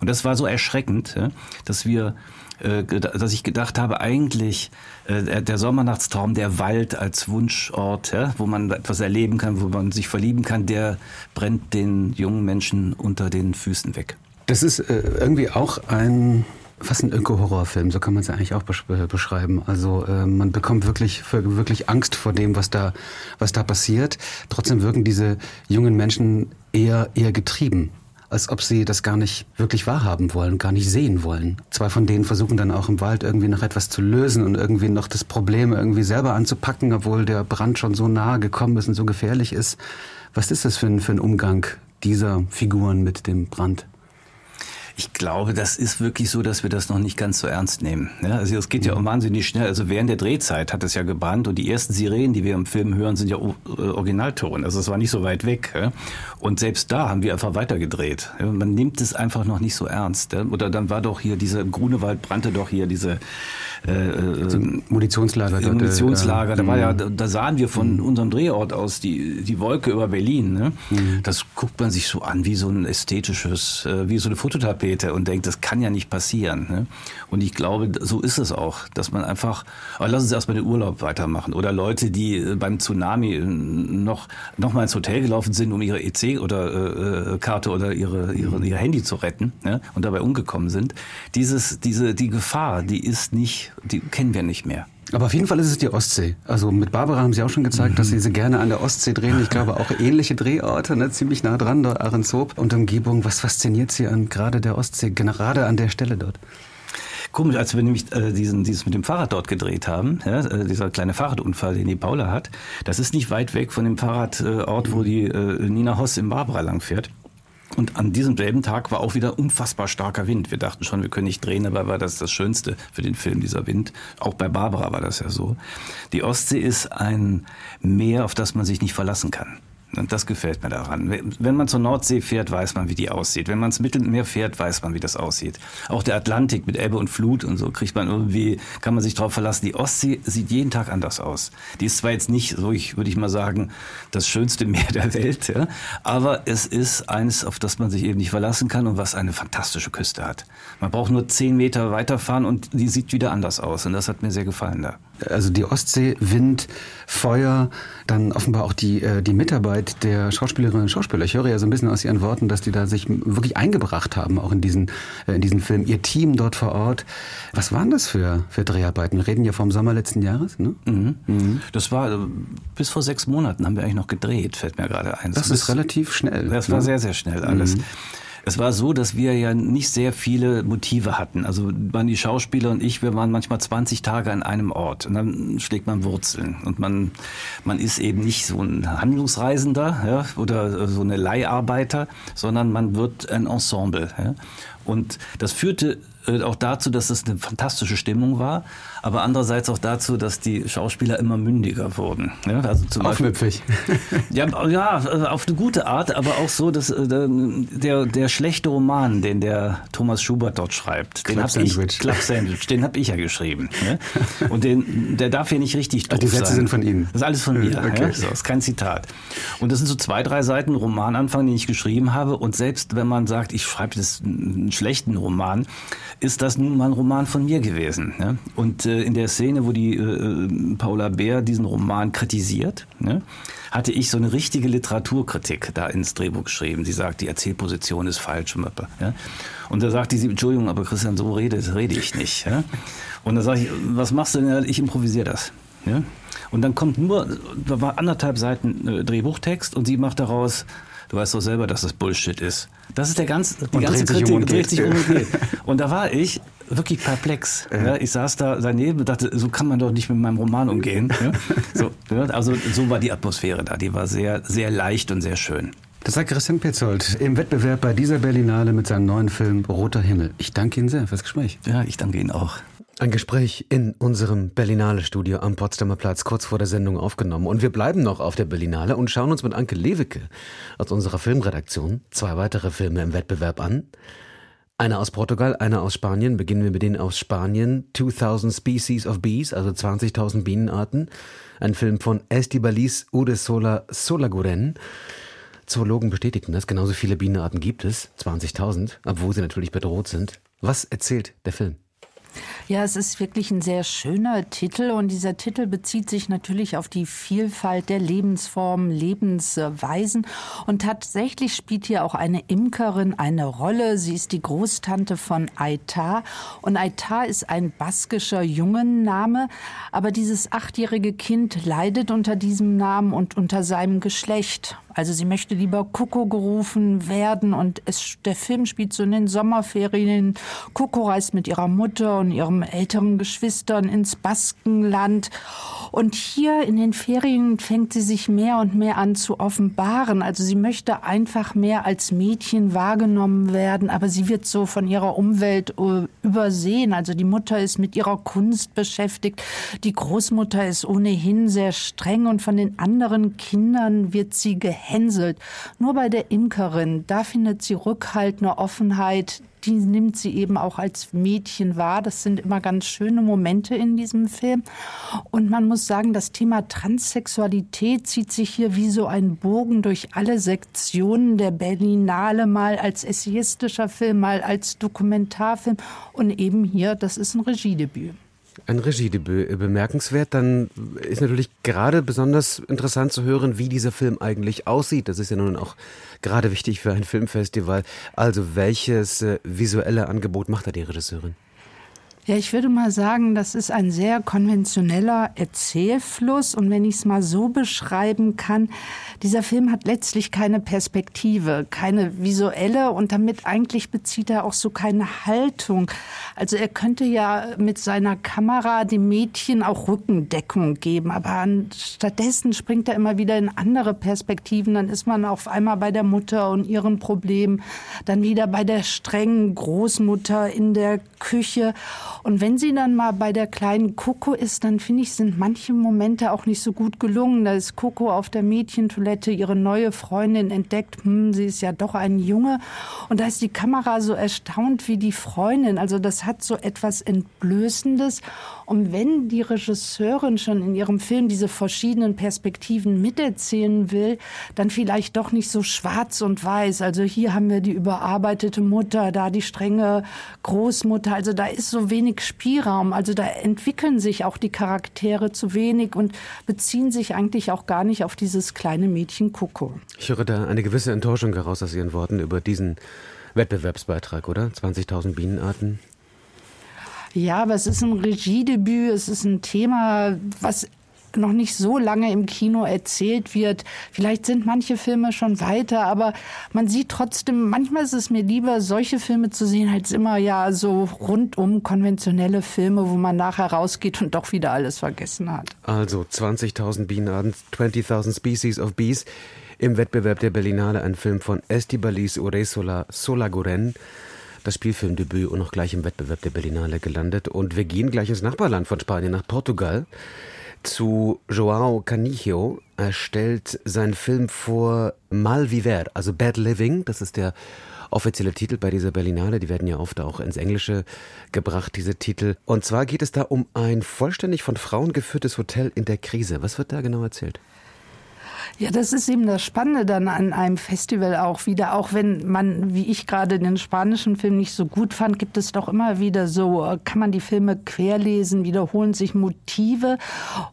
Speaker 4: Und das war so erschreckend, dass wir äh, dass ich gedacht habe, eigentlich äh, der Sommernachtstraum, der Wald als Wunschort, ja, wo man etwas erleben kann, wo man sich verlieben kann, der brennt den jungen Menschen unter den Füßen weg.
Speaker 5: Das ist äh, irgendwie auch ein fast ein Öko-Horrorfilm, so kann man es ja eigentlich auch beschreiben. Also äh, man bekommt wirklich wirklich Angst vor dem, was da was da passiert. Trotzdem wirken diese jungen Menschen eher eher getrieben als ob sie das gar nicht wirklich wahrhaben wollen, gar nicht sehen wollen. Zwei von denen versuchen dann auch im Wald irgendwie noch etwas zu lösen und irgendwie noch das Problem irgendwie selber anzupacken, obwohl der Brand schon so nahe gekommen ist und so gefährlich ist. Was ist das für ein, für ein Umgang dieser Figuren mit dem Brand?
Speaker 4: Ich glaube, das ist wirklich so, dass wir das noch nicht ganz so ernst nehmen. Ja, also es geht ja um wahnsinnig schnell. Also während der Drehzeit hat es ja gebrannt und die ersten Sirenen, die wir im Film hören, sind ja äh, Originalton. Also es war nicht so weit weg. Ja? Und selbst da haben wir einfach weitergedreht. Ja? Man nimmt es einfach noch nicht so ernst. Ja? Oder dann war doch hier diese Grunewald brannte doch hier diese
Speaker 5: äh, also Munitionslager.
Speaker 4: Dort, Munitionslager. Äh, da war ja, mhm. da sahen wir von mhm. unserem Drehort aus die die Wolke über Berlin. Ne? Mhm. Das guckt man sich so an wie so ein ästhetisches, äh, wie so eine Fototapete Tapete und denkt, das kann ja nicht passieren. Ne? Und ich glaube, so ist es auch, dass man einfach, aber lass uns erstmal den Urlaub weitermachen. Oder Leute, die äh, beim Tsunami äh, noch, noch mal ins Hotel gelaufen sind, um ihre EC oder äh, Karte oder ihre, ihre, ihr Handy zu retten ne? und dabei umgekommen sind. Dieses, diese, die Gefahr, die ist nicht, die kennen wir nicht mehr.
Speaker 5: Aber auf jeden Fall ist es die Ostsee. Also mit Barbara haben Sie auch schon gezeigt, mhm. dass Sie sie gerne an der Ostsee drehen. Ich glaube auch ähnliche Drehorte, ne? ziemlich nah dran, dort Ahrenshoop und Umgebung. Was fasziniert Sie an gerade der Ostsee, gerade an der Stelle dort?
Speaker 4: Komisch, als wir nämlich äh, diesen, dieses mit dem Fahrrad dort gedreht haben, ja, äh, dieser kleine Fahrradunfall, den die Paula hat, das ist nicht weit weg von dem Fahrradort, äh, wo die äh, Nina Hoss in Barbara lang fährt. Und an diesem selben Tag war auch wieder unfassbar starker Wind. Wir dachten schon, wir können nicht drehen, aber war das das Schönste für den Film, dieser Wind. Auch bei Barbara war das ja so. Die Ostsee ist ein Meer, auf das man sich nicht verlassen kann. Und das gefällt mir daran. Wenn man zur Nordsee fährt, weiß man, wie die aussieht. Wenn man ins Mittelmeer fährt, weiß man, wie das aussieht. Auch der Atlantik mit Ebbe und Flut und so kriegt man irgendwie, kann man sich darauf verlassen. Die Ostsee sieht jeden Tag anders aus. Die ist zwar jetzt nicht, so ich, würde ich mal sagen, das schönste Meer der Welt, ja, aber es ist eines, auf das man sich eben nicht verlassen kann und was eine fantastische Küste hat. Man braucht nur zehn Meter weiterfahren und die sieht wieder anders aus. Und das hat mir sehr gefallen da.
Speaker 5: Also die Ostsee, Wind, Feuer, dann offenbar auch die, äh, die Mitarbeit der Schauspielerinnen und Schauspieler. Ich höre ja so ein bisschen aus ihren Worten, dass die da sich wirklich eingebracht haben, auch in diesen, äh, in diesen Film. Ihr Team dort vor Ort. Was waren das für, für Dreharbeiten? Wir reden ja vom Sommer letzten Jahres, ne?
Speaker 4: Mhm. Mhm. Das war, äh, bis vor sechs Monaten haben wir eigentlich noch gedreht, fällt mir gerade ein.
Speaker 5: Das, das ist relativ schnell.
Speaker 4: Das war ne? sehr, sehr schnell alles. Mhm. Es war so, dass wir ja nicht sehr viele Motive hatten. Also waren die Schauspieler und ich, wir waren manchmal 20 Tage an einem Ort und dann schlägt man Wurzeln und man, man ist eben nicht so ein Handlungsreisender ja, oder so eine Leiharbeiter, sondern man wird ein Ensemble. Ja. Und das führte äh, auch dazu, dass es eine fantastische Stimmung war, aber andererseits auch dazu, dass die Schauspieler immer mündiger wurden.
Speaker 2: Ja, also zum Aufmüpfig.
Speaker 4: ja, ja, auf eine gute Art, aber auch so, dass äh, der, der schlechte Roman, den der Thomas Schubert dort schreibt,
Speaker 2: Club den habe ich,
Speaker 4: Club Sandwich, den habe ich ja geschrieben. Ja? Und den, der darf hier nicht richtig
Speaker 2: doof Die Sätze
Speaker 4: sein.
Speaker 2: sind von Ihnen?
Speaker 4: Das ist alles von mir. Okay. Ja? So, das ist kein Zitat. Und das sind so zwei, drei Seiten Romananfang, den ich geschrieben habe. Und selbst wenn man sagt, ich schreibe das einen schlechten Roman, ist das nun mal ein Roman von mir gewesen. Ne? Und äh, in der Szene, wo die äh, Paula Bär diesen Roman kritisiert, ne, hatte ich so eine richtige Literaturkritik da ins Drehbuch geschrieben. Sie sagt, die Erzählposition ist falsch. Ja? Und da sagte sie, Entschuldigung, aber Christian, so rede, rede ich nicht. Ja? Und da sage ich, was machst du denn? Ich improvisiere das. Ja? Und dann kommt nur, da war anderthalb Seiten äh, Drehbuchtext und sie macht daraus Du weißt doch selber, dass das Bullshit ist. Das ist der ganz, die
Speaker 2: und
Speaker 4: ganze
Speaker 2: Kritik,
Speaker 4: um
Speaker 2: dreht sich um und geht.
Speaker 4: Und da war ich wirklich perplex. Ja. ich saß da daneben und dachte, so kann man doch nicht mit meinem Roman umgehen. so, also so war die Atmosphäre da. Die war sehr, sehr leicht und sehr schön.
Speaker 2: Das sagt Christian Petzold im Wettbewerb bei dieser Berlinale mit seinem neuen Film Roter Himmel. Ich danke Ihnen sehr fürs Gespräch.
Speaker 4: Ja, ich danke Ihnen auch.
Speaker 2: Ein Gespräch in unserem Berlinale-Studio am Potsdamer Platz kurz vor der Sendung aufgenommen. Und wir bleiben noch auf der Berlinale und schauen uns mit Anke Lewicke aus unserer Filmredaktion zwei weitere Filme im Wettbewerb an. Einer aus Portugal, einer aus Spanien. Beginnen wir mit denen aus Spanien. 2000 Species of Bees, also 20.000 Bienenarten. Ein Film von Estibaliz Uresola Solaguren. Zoologen bestätigten das. Genauso viele Bienenarten gibt es. 20.000, obwohl sie natürlich bedroht sind. Was erzählt der Film?
Speaker 6: Ja, es ist wirklich ein sehr schöner Titel und dieser Titel bezieht sich natürlich auf die Vielfalt der Lebensformen, Lebensweisen und tatsächlich spielt hier auch eine Imkerin eine Rolle. Sie ist die Großtante von Aitar und Aitar ist ein baskischer Jungenname, aber dieses achtjährige Kind leidet unter diesem Namen und unter seinem Geschlecht. Also sie möchte lieber Coco gerufen werden und es, der Film spielt so in den Sommerferien. Coco reist mit ihrer Mutter und ihren älteren Geschwistern ins Baskenland. Und hier in den Ferien fängt sie sich mehr und mehr an zu offenbaren. Also sie möchte einfach mehr als Mädchen wahrgenommen werden, aber sie wird so von ihrer Umwelt äh, übersehen. Also die Mutter ist mit ihrer Kunst beschäftigt. Die Großmutter ist ohnehin sehr streng und von den anderen Kindern wird sie gehänselt gehänselt. Nur bei der Imkerin, da findet sie Rückhalt, eine Offenheit, die nimmt sie eben auch als Mädchen wahr. Das sind immer ganz schöne Momente in diesem Film. Und man muss sagen, das Thema Transsexualität zieht sich hier wie so ein Bogen durch alle Sektionen der Berlinale, mal als essayistischer Film, mal als Dokumentarfilm und eben hier, das ist ein Regiedebüt.
Speaker 2: Ein Regiedebüt äh, bemerkenswert. Dann ist natürlich gerade besonders interessant zu hören, wie dieser Film eigentlich aussieht. Das ist ja nun auch gerade wichtig für ein Filmfestival. Also welches äh, visuelle Angebot macht da die Regisseurin?
Speaker 6: Ja, ich würde mal sagen, das ist ein sehr konventioneller Erzählfluss. Und wenn ich es mal so beschreiben kann, dieser Film hat letztlich keine Perspektive, keine visuelle und damit eigentlich bezieht er auch so keine Haltung. Also er könnte ja mit seiner Kamera dem Mädchen auch Rückendeckung geben, aber stattdessen springt er immer wieder in andere Perspektiven. Dann ist man auf einmal bei der Mutter und ihren Problemen, dann wieder bei der strengen Großmutter in der Küche. Und wenn sie dann mal bei der kleinen Coco ist, dann finde ich, sind manche Momente auch nicht so gut gelungen. Da ist Coco auf der Mädchentoilette ihre neue Freundin entdeckt, hm, sie ist ja doch ein Junge. Und da ist die Kamera so erstaunt wie die Freundin. Also das hat so etwas Entblößendes. Und wenn die Regisseurin schon in ihrem Film diese verschiedenen Perspektiven miterzählen will, dann vielleicht doch nicht so schwarz und weiß. Also hier haben wir die überarbeitete Mutter, da die strenge Großmutter. Also da ist so wenig Spielraum. Also da entwickeln sich auch die Charaktere zu wenig und beziehen sich eigentlich auch gar nicht auf dieses kleine Mädchen Coco.
Speaker 2: Ich höre da eine gewisse Enttäuschung heraus aus Ihren Worten über diesen Wettbewerbsbeitrag, oder? 20.000 Bienenarten.
Speaker 6: Ja, aber es ist ein Regiedebüt, es ist ein Thema, was noch nicht so lange im Kino erzählt wird. Vielleicht sind manche Filme schon weiter, aber man sieht trotzdem, manchmal ist es mir lieber, solche Filme zu sehen, als immer ja so rundum konventionelle Filme, wo man nachher rausgeht und doch wieder alles vergessen hat.
Speaker 2: Also 20.000 Bienenarten, 20.000 Species of Bees im Wettbewerb der Berlinale, ein Film von Estibaliz Uresola Solaguren. Das Spielfilmdebüt und noch gleich im Wettbewerb der Berlinale gelandet. Und wir gehen gleich ins Nachbarland von Spanien, nach Portugal, zu Joao Canijo. Er stellt seinen Film vor Mal Viver, also Bad Living. Das ist der offizielle Titel bei dieser Berlinale. Die werden ja oft auch ins Englische gebracht, diese Titel. Und zwar geht es da um ein vollständig von Frauen geführtes Hotel in der Krise. Was wird da genau erzählt?
Speaker 6: Ja, das ist eben das Spannende dann an einem Festival auch wieder. Auch wenn man, wie ich gerade den spanischen Film nicht so gut fand, gibt es doch immer wieder so, äh, kann man die Filme querlesen, wiederholen sich Motive.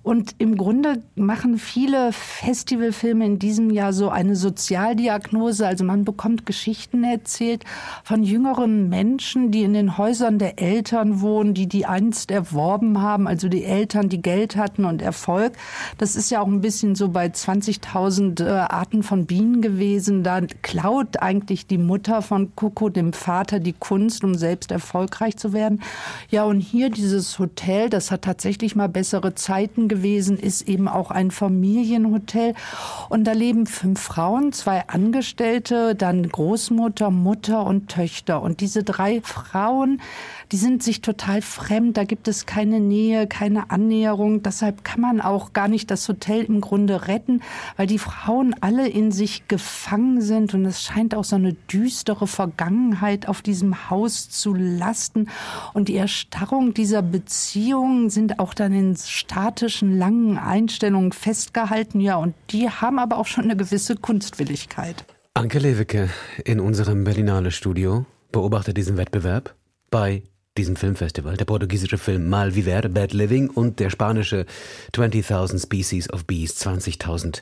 Speaker 6: Und im Grunde machen viele Festivalfilme in diesem Jahr so eine Sozialdiagnose. Also man bekommt Geschichten erzählt von jüngeren Menschen, die in den Häusern der Eltern wohnen, die die einst erworben haben. Also die Eltern, die Geld hatten und Erfolg. Das ist ja auch ein bisschen so bei 20.000 tausend äh, Arten von Bienen gewesen. Da klaut eigentlich die Mutter von Coco dem Vater die Kunst, um selbst erfolgreich zu werden. Ja, und hier dieses Hotel, das hat tatsächlich mal bessere Zeiten gewesen, ist eben auch ein Familienhotel. Und da leben fünf Frauen, zwei Angestellte, dann Großmutter, Mutter und Töchter. Und diese drei Frauen, die sind sich total fremd. Da gibt es keine Nähe, keine Annäherung. Deshalb kann man auch gar nicht das Hotel im Grunde retten, weil die Frauen alle in sich gefangen sind und es scheint auch so eine düstere Vergangenheit auf diesem Haus zu lasten. Und die Erstarrung dieser Beziehungen sind auch dann in statischen, langen Einstellungen festgehalten. Ja, und die haben aber auch schon eine gewisse Kunstwilligkeit.
Speaker 2: Anke Lewicke in unserem Berlinale Studio beobachtet diesen Wettbewerb bei diesem Filmfestival. Der portugiesische Film Mal Viver, Bad Living und der spanische 20.000 Species of Bees, 20.000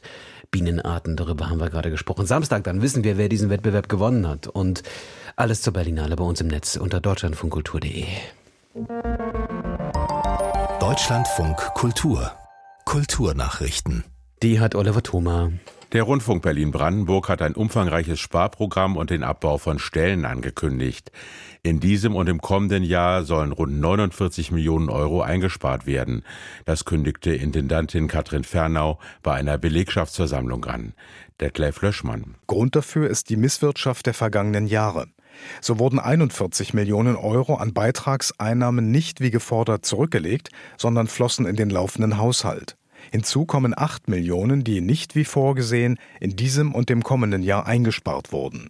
Speaker 2: Bienenarten. Darüber haben wir gerade gesprochen. Samstag, dann wissen wir, wer diesen Wettbewerb gewonnen hat. Und alles zur Berlinale bei uns im Netz unter deutschlandfunkkultur.de.
Speaker 1: Deutschlandfunk Kultur. Kulturnachrichten.
Speaker 2: Die hat Oliver Thoma.
Speaker 7: Der Rundfunk Berlin-Brandenburg hat ein umfangreiches Sparprogramm und den Abbau von Stellen angekündigt. In diesem und im kommenden Jahr sollen rund 49 Millionen Euro eingespart werden. Das kündigte Intendantin Katrin Fernau bei einer Belegschaftsversammlung an. Detlef Löschmann.
Speaker 8: Grund dafür ist die Misswirtschaft der vergangenen Jahre. So wurden 41 Millionen Euro an Beitragseinnahmen nicht wie gefordert zurückgelegt, sondern flossen in den laufenden Haushalt. Hinzu kommen 8 Millionen, die nicht wie vorgesehen in diesem und dem kommenden Jahr eingespart wurden.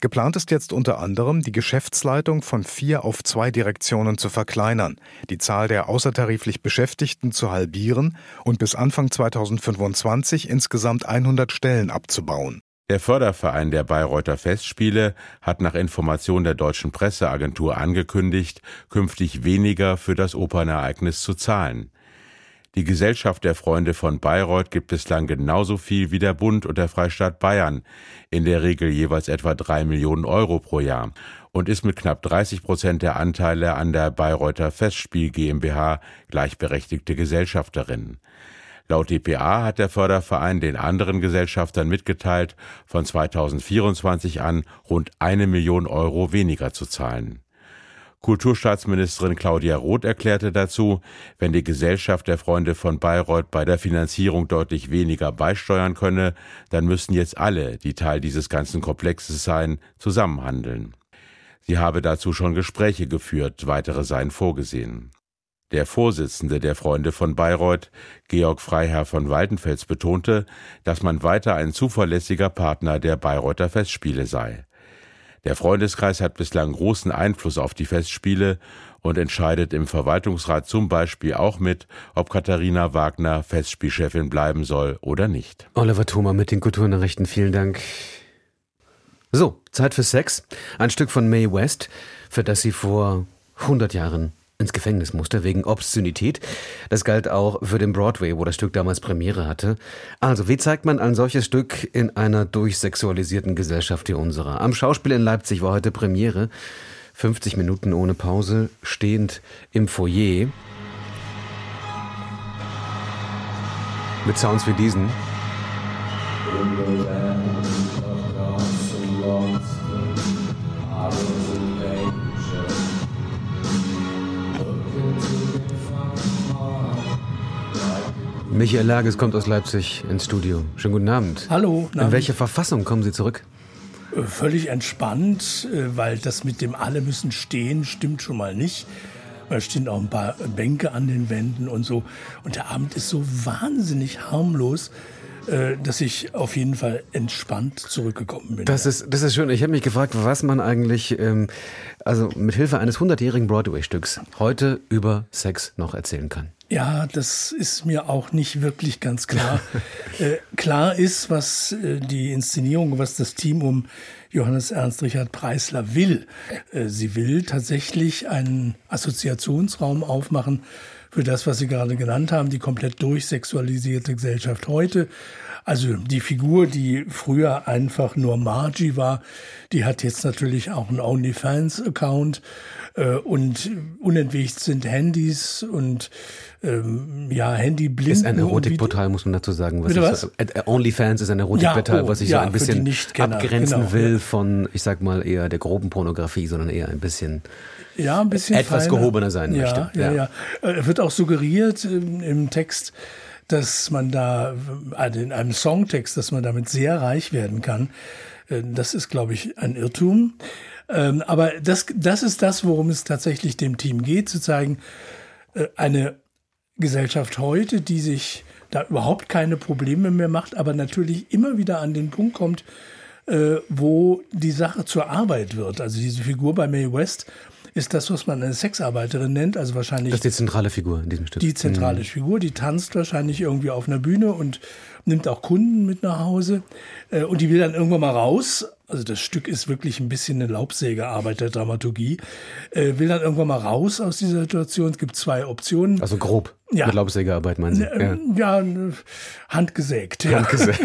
Speaker 8: Geplant ist jetzt unter anderem, die Geschäftsleitung von vier auf zwei Direktionen zu verkleinern, die Zahl der außertariflich Beschäftigten zu halbieren und bis Anfang 2025 insgesamt 100 Stellen abzubauen.
Speaker 7: Der Förderverein der Bayreuther Festspiele hat nach Information der deutschen Presseagentur angekündigt, künftig weniger für das Opernereignis zu zahlen. Die Gesellschaft der Freunde von Bayreuth gibt bislang genauso viel wie der Bund und der Freistaat Bayern, in der Regel jeweils etwa drei Millionen Euro pro Jahr und ist mit knapp 30 Prozent der Anteile an der Bayreuther Festspiel GmbH gleichberechtigte Gesellschafterin. Laut dpa hat der Förderverein den anderen Gesellschaftern mitgeteilt, von 2024 an rund eine Million Euro weniger zu zahlen. Kulturstaatsministerin Claudia Roth erklärte dazu, wenn die Gesellschaft der Freunde von Bayreuth bei der Finanzierung deutlich weniger beisteuern könne, dann müssten jetzt alle, die Teil dieses ganzen Komplexes seien, zusammenhandeln. Sie habe dazu schon Gespräche geführt, weitere seien vorgesehen. Der Vorsitzende der Freunde von Bayreuth, Georg Freiherr von Waldenfels, betonte, dass man weiter ein zuverlässiger Partner der Bayreuther Festspiele sei. Der Freundeskreis hat bislang großen Einfluss auf die Festspiele und entscheidet im Verwaltungsrat zum Beispiel auch mit, ob Katharina Wagner Festspielchefin bleiben soll oder nicht.
Speaker 2: Oliver Thoma mit den Kulturnachrichten, vielen Dank. So, Zeit für Sex. Ein Stück von Mae West, für das sie vor 100 Jahren ins Gefängnis musste wegen Obszönität. Das galt auch für den Broadway, wo das Stück damals Premiere hatte. Also, wie zeigt man ein solches Stück in einer durchsexualisierten Gesellschaft wie unserer? Am Schauspiel in Leipzig war heute Premiere. 50 Minuten ohne Pause, stehend im Foyer. Mit Sounds wie diesen. Michael Lages kommt aus Leipzig ins Studio. Schönen guten Abend.
Speaker 9: Hallo.
Speaker 2: In welcher Verfassung kommen Sie zurück?
Speaker 9: Äh, völlig entspannt, äh, weil das mit dem alle müssen stehen stimmt schon mal nicht. Da stehen auch ein paar Bänke an den Wänden und so. Und der Abend ist so wahnsinnig harmlos, äh, dass ich auf jeden Fall entspannt zurückgekommen bin.
Speaker 2: Das ist, das ist schön. Ich habe mich gefragt, was man eigentlich, ähm, also mit Hilfe eines hundertjährigen Broadway-Stücks heute über Sex noch erzählen kann.
Speaker 9: Ja, das ist mir auch nicht wirklich ganz klar. äh, klar ist, was äh, die Inszenierung, was das Team um Johannes Ernst Richard Preisler will. Äh, sie will tatsächlich einen Assoziationsraum aufmachen für das, was Sie gerade genannt haben, die komplett durchsexualisierte Gesellschaft heute. Also die Figur, die früher einfach nur Margie war, die hat jetzt natürlich auch einen OnlyFans-Account äh, und unentwegt sind Handys und ähm, ja, Handyblind.
Speaker 2: Ist ein Erotikportal, muss man dazu sagen.
Speaker 9: Was was?
Speaker 2: So, äh, OnlyFans ist ein Erotikportal,
Speaker 9: ja, oh,
Speaker 2: was sich
Speaker 9: ja,
Speaker 2: so ein bisschen abgrenzen
Speaker 9: genau,
Speaker 2: will
Speaker 9: ja.
Speaker 2: von, ich sag mal, eher der groben Pornografie, sondern eher ein bisschen,
Speaker 9: ja, ein bisschen
Speaker 2: etwas
Speaker 9: feiner.
Speaker 2: gehobener sein
Speaker 9: ja,
Speaker 2: möchte.
Speaker 9: Ja, ja. ja. Wird auch suggeriert im, im Text, dass man da, also in einem Songtext, dass man damit sehr reich werden kann. Äh, das ist, glaube ich, ein Irrtum. Ähm, aber das, das ist das, worum es tatsächlich dem Team geht, zu zeigen, äh, eine Gesellschaft heute, die sich da überhaupt keine Probleme mehr macht, aber natürlich immer wieder an den Punkt kommt, äh, wo die Sache zur Arbeit wird. Also diese Figur bei Mae West ist das, was man eine Sexarbeiterin nennt, also wahrscheinlich.
Speaker 2: Das ist die zentrale Figur in diesem Stück.
Speaker 9: Die zentrale mhm. Figur, die tanzt wahrscheinlich irgendwie auf einer Bühne und nimmt auch Kunden mit nach Hause. Äh, und die will dann irgendwann mal raus. Also das Stück ist wirklich ein bisschen eine Laubsägearbeit der Dramaturgie. Äh, will dann irgendwann mal raus aus dieser Situation. Es gibt zwei Optionen.
Speaker 2: Also grob.
Speaker 9: Ja.
Speaker 2: Mit Laubsägearbeit meinen Sie?
Speaker 9: Ja, ja handgesägt. Ja.
Speaker 2: Handgesägt.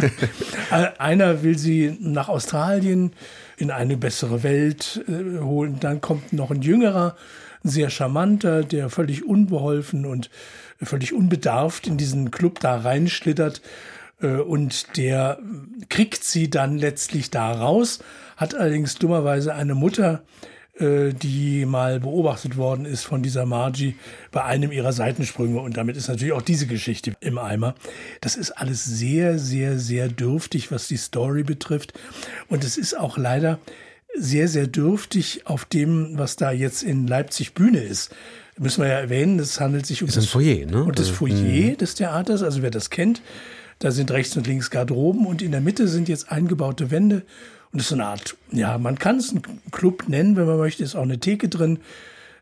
Speaker 9: Einer will sie nach Australien in eine bessere Welt äh, holen. Dann kommt noch ein jüngerer, sehr charmanter, der völlig unbeholfen und völlig unbedarft in diesen Club da reinschlittert. Äh, und der kriegt sie dann letztlich da raus, hat allerdings dummerweise eine Mutter, die mal beobachtet worden ist von dieser Margie bei einem ihrer Seitensprünge. Und damit ist natürlich auch diese Geschichte im Eimer. Das ist alles sehr, sehr, sehr dürftig, was die Story betrifft. Und es ist auch leider sehr, sehr dürftig auf dem, was da jetzt in Leipzig Bühne ist. Müssen wir ja erwähnen, es handelt sich um
Speaker 2: das Foyer, ne?
Speaker 9: Und das Foyer des Theaters, also wer das kennt, da sind rechts und links Garderoben und in der Mitte sind jetzt eingebaute Wände und es ist so eine Art, ja, man kann es einen Club nennen, wenn man möchte, ist auch eine Theke drin,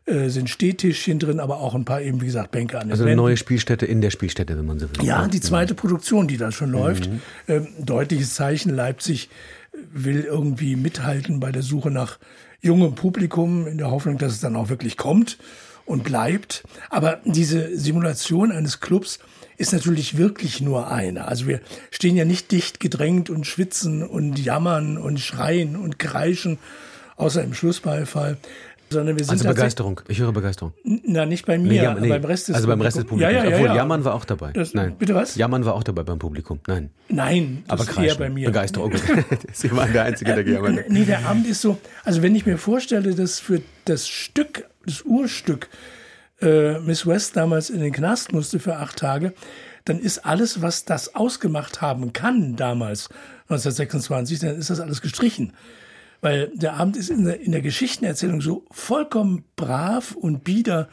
Speaker 9: äh, sind Stehtischchen drin, aber auch ein paar eben, wie gesagt, Bänke an den
Speaker 2: Also eine neue Spielstätte in der Spielstätte, wenn man so will.
Speaker 9: Ja, die zweite Produktion, die da schon läuft.
Speaker 2: Mhm.
Speaker 9: Ähm, deutliches Zeichen, Leipzig will irgendwie mithalten bei der Suche nach jungem Publikum, in der Hoffnung, dass es dann auch wirklich kommt und bleibt. Aber diese Simulation eines Clubs ist natürlich wirklich nur eine. Also wir stehen ja nicht dicht gedrängt und schwitzen und jammern und schreien und kreischen, außer im Schlussbeifall. Sondern wir sind
Speaker 2: also Begeisterung. Ich höre Begeisterung.
Speaker 9: Na, nicht bei mir,
Speaker 2: Nee, Jam- nee.
Speaker 9: beim Rest des
Speaker 2: Also beim Rest des Publikums.
Speaker 9: Ja, ja, ja,
Speaker 2: Obwohl
Speaker 9: ja.
Speaker 2: Jammern war auch dabei.
Speaker 9: Das-
Speaker 2: Nein.
Speaker 9: bitte was?
Speaker 2: Jammern war auch dabei beim Publikum. Nein.
Speaker 9: Nein, das
Speaker 2: Aber
Speaker 9: ist
Speaker 2: kreischen.
Speaker 9: eher bei mir.
Speaker 2: Begeisterung. Sie waren der Einzige, der gejammert hat.
Speaker 9: Nee, der Abend ist so, also wenn ich mir vorstelle, dass für das Stück, das Urstück, äh, Miss West damals in den Knast musste für acht Tage, dann ist alles, was das ausgemacht haben kann damals, 1926, dann ist das alles gestrichen. Weil der Abend ist in der, in der Geschichtenerzählung so vollkommen brav und bieder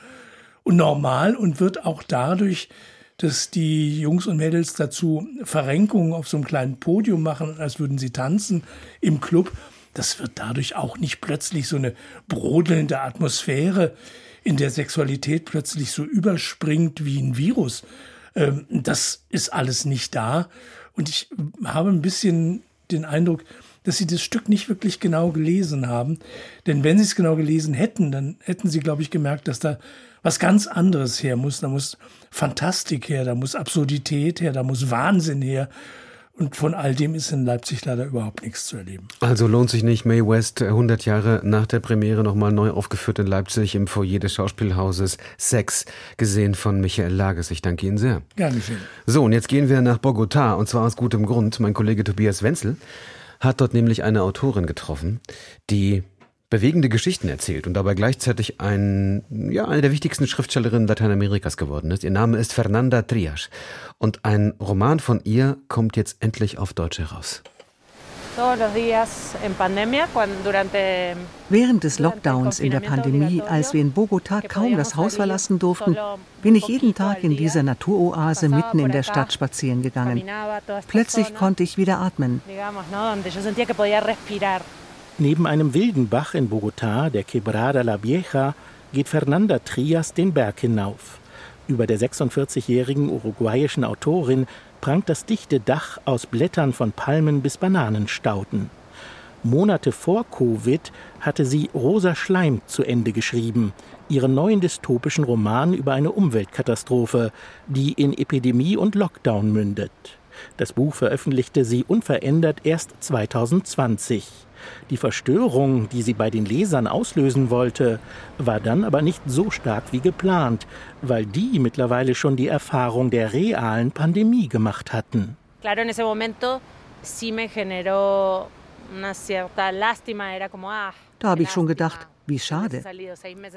Speaker 9: und normal und wird auch dadurch, dass die Jungs und Mädels dazu Verrenkungen auf so einem kleinen Podium machen, als würden sie tanzen im Club. Das wird dadurch auch nicht plötzlich so eine brodelnde Atmosphäre, in der Sexualität plötzlich so überspringt wie ein Virus. Ähm, das ist alles nicht da. Und ich habe ein bisschen den Eindruck, dass sie das Stück nicht wirklich genau gelesen haben. Denn wenn sie es genau gelesen hätten, dann hätten sie, glaube ich, gemerkt, dass da was ganz anderes her muss. Da muss Fantastik her, da muss Absurdität her, da muss Wahnsinn her. Und von all dem ist in Leipzig leider überhaupt nichts zu erleben.
Speaker 2: Also lohnt sich nicht, Mae West äh, 100 Jahre nach der Premiere nochmal neu aufgeführt in Leipzig im Foyer des Schauspielhauses Sex, gesehen von Michael Lages. Ich danke Ihnen sehr.
Speaker 9: Gern geschehen.
Speaker 2: So, und jetzt gehen wir nach Bogotá und zwar aus gutem Grund. Mein Kollege Tobias Wenzel hat dort nämlich eine Autorin getroffen, die bewegende Geschichten erzählt und dabei gleichzeitig ein, ja, eine der wichtigsten Schriftstellerinnen Lateinamerikas geworden ist. Ihr Name ist Fernanda Trias und ein Roman von ihr kommt jetzt endlich auf Deutsch heraus.
Speaker 10: Während des Lockdowns in der Pandemie, als wir in Bogotá kaum das Haus verlassen durften, bin ich jeden Tag in dieser Naturoase mitten in der Stadt spazieren gegangen. Plötzlich konnte ich wieder atmen.
Speaker 11: Neben einem wilden Bach in Bogotá, der Quebrada la Vieja, geht Fernanda Trias den Berg hinauf. Über der 46-jährigen uruguayischen Autorin prangt das dichte Dach aus Blättern von Palmen bis Bananenstauden. Monate vor Covid hatte sie Rosa Schleim zu Ende geschrieben, ihren neuen dystopischen Roman über eine Umweltkatastrophe, die in Epidemie und Lockdown mündet. Das Buch veröffentlichte sie unverändert erst 2020. Die Verstörung, die sie bei den Lesern auslösen wollte, war dann aber nicht so stark wie geplant, weil die mittlerweile schon die Erfahrung der realen Pandemie gemacht hatten. Claro, en ese momento sí me generó
Speaker 10: una cierta lástima, era como ah. Da habe ich schon gedacht, wie schade.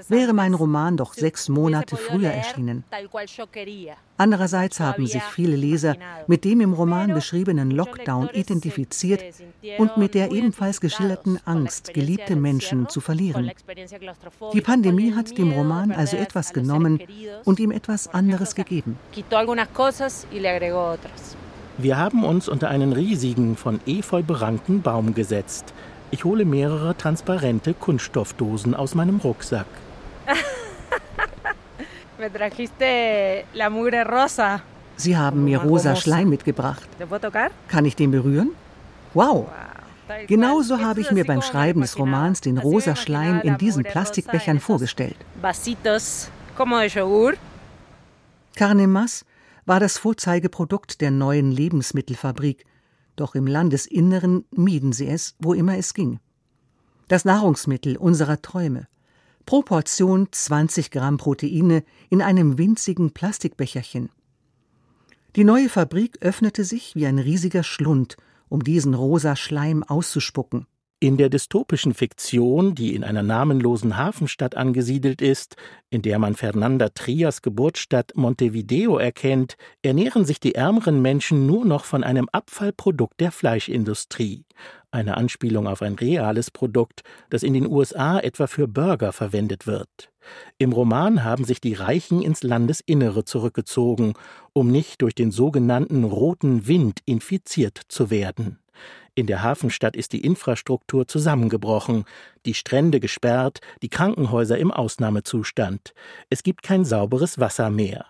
Speaker 10: Wäre mein Roman doch sechs Monate früher erschienen. Andererseits haben sich viele Leser mit dem im Roman beschriebenen Lockdown identifiziert und mit der ebenfalls geschilderten Angst, geliebte Menschen zu verlieren. Die Pandemie hat dem Roman also etwas genommen und ihm etwas anderes gegeben.
Speaker 11: Wir haben uns unter einen riesigen, von Efeu berankten Baum gesetzt. Ich hole mehrere transparente Kunststoffdosen aus meinem Rucksack.
Speaker 10: Sie haben mir rosa Schleim mitgebracht. Kann ich den berühren? Wow! Genauso habe ich mir beim Schreiben des Romans den rosa Schleim in diesen Plastikbechern vorgestellt. Carnemas war das Vorzeigeprodukt der neuen Lebensmittelfabrik – doch im Landesinneren mieden sie es, wo immer es ging. Das Nahrungsmittel unserer Träume. Pro Portion 20 Gramm Proteine in einem winzigen Plastikbecherchen. Die neue Fabrik öffnete sich wie ein riesiger Schlund, um diesen rosa Schleim auszuspucken.
Speaker 11: In der dystopischen Fiktion, die in einer namenlosen Hafenstadt angesiedelt ist, in der man Fernanda Trias Geburtsstadt Montevideo erkennt, ernähren sich die ärmeren Menschen nur noch von einem Abfallprodukt der Fleischindustrie. Eine Anspielung auf ein reales Produkt, das in den USA etwa für Burger verwendet wird. Im Roman haben sich die Reichen ins Landesinnere zurückgezogen, um nicht durch den sogenannten roten Wind infiziert zu werden. In der Hafenstadt ist die Infrastruktur zusammengebrochen, die Strände gesperrt, die Krankenhäuser im Ausnahmezustand. Es gibt kein sauberes Wasser mehr.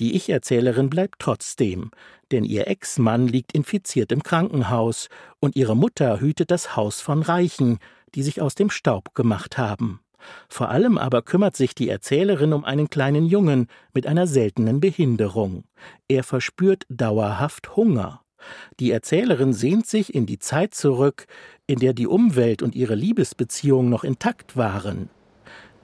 Speaker 11: Die Ich-Erzählerin bleibt trotzdem, denn ihr Ex-Mann liegt infiziert im Krankenhaus und ihre Mutter hütet das Haus von Reichen, die sich aus dem Staub gemacht haben. Vor allem aber kümmert sich die Erzählerin um einen kleinen Jungen mit einer seltenen Behinderung. Er verspürt dauerhaft Hunger. Die Erzählerin sehnt sich in die Zeit zurück, in der die Umwelt und ihre Liebesbeziehung noch intakt waren.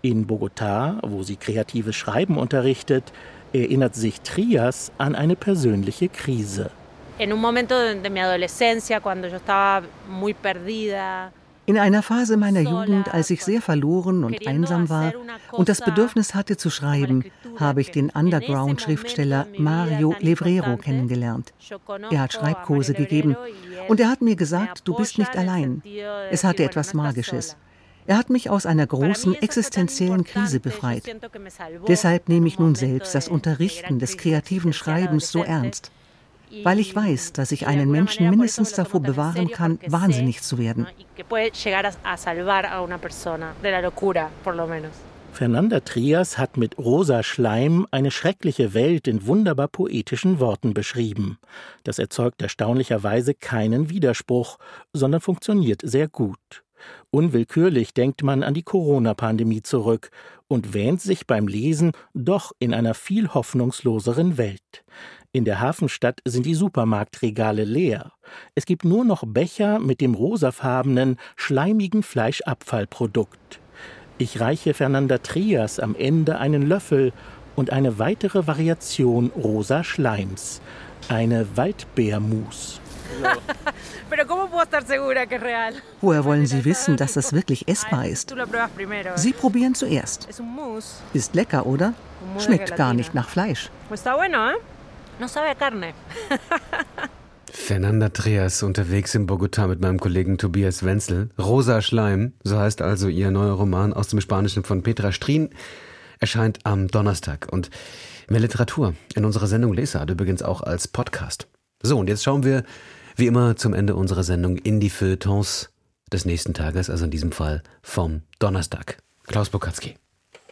Speaker 11: In Bogotá, wo sie kreatives Schreiben unterrichtet, erinnert sich Trias an eine persönliche Krise. En un momento de mi adolescencia, cuando yo estaba muy perdida,
Speaker 10: in einer Phase meiner Jugend, als ich sehr verloren und einsam war und das Bedürfnis hatte zu schreiben, habe ich den Underground-Schriftsteller Mario Levrero kennengelernt. Er hat Schreibkurse gegeben und er hat mir gesagt, du bist nicht allein. Es hatte etwas Magisches. Er hat mich aus einer großen existenziellen Krise befreit. Deshalb nehme ich nun selbst das Unterrichten des kreativen Schreibens so ernst weil ich weiß, dass ich einen Menschen mindestens davor bewahren kann, wahnsinnig zu werden.
Speaker 11: Fernanda Trias hat mit Rosa Schleim eine schreckliche Welt in wunderbar poetischen Worten beschrieben. Das erzeugt erstaunlicherweise keinen Widerspruch, sondern funktioniert sehr gut. Unwillkürlich denkt man an die Corona-Pandemie zurück und wähnt sich beim Lesen doch in einer viel hoffnungsloseren Welt. In der Hafenstadt sind die Supermarktregale leer. Es gibt nur noch Becher mit dem rosafarbenen, schleimigen Fleischabfallprodukt. Ich reiche Fernanda Trias am Ende einen Löffel und eine weitere Variation rosa Schleims, eine Waldbeermus.
Speaker 10: Woher wollen Sie wissen, dass das wirklich essbar ist? Sie probieren zuerst. Ist lecker, oder? Schmeckt gar nicht nach Fleisch.
Speaker 2: No sabe carne. Fernanda Trias unterwegs in Bogotá mit meinem Kollegen Tobias Wenzel. Rosa Schleim, so heißt also ihr neuer Roman aus dem Spanischen von Petra Strien, erscheint am Donnerstag. Und mehr Literatur in unserer Sendung Lesart übrigens auch als Podcast. So, und jetzt schauen wir wie immer zum Ende unserer Sendung in die Feuilletons des nächsten Tages, also in diesem Fall vom Donnerstag. Klaus Bokatzki.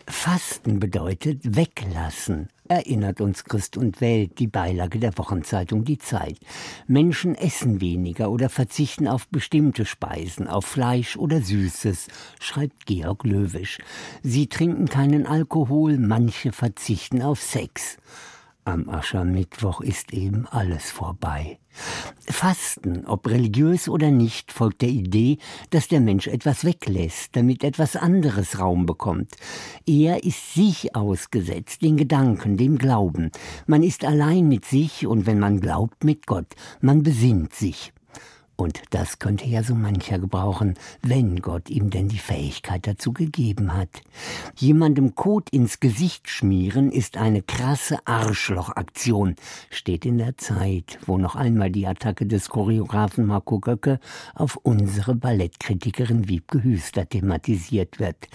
Speaker 12: Fasten bedeutet weglassen, erinnert uns Christ und Welt, die Beilage der Wochenzeitung Die Zeit. Menschen essen weniger oder verzichten auf bestimmte Speisen, auf Fleisch oder Süßes, schreibt Georg Löwisch. Sie trinken keinen Alkohol, manche verzichten auf Sex. Am Aschermittwoch ist eben alles vorbei. Fasten, ob religiös oder nicht, folgt der Idee, dass der Mensch etwas weglässt, damit etwas anderes Raum bekommt. Er ist sich ausgesetzt, den Gedanken, dem Glauben. Man ist allein mit sich und wenn man glaubt, mit Gott. Man besinnt sich. Und das könnte ja so mancher gebrauchen, wenn Gott ihm denn die Fähigkeit dazu gegeben hat. Jemandem Kot ins Gesicht schmieren ist eine krasse Arschlochaktion, steht in der Zeit, wo noch einmal die Attacke des Choreografen Marco Göcke auf unsere Ballettkritikerin Wiebke Hüster thematisiert wird.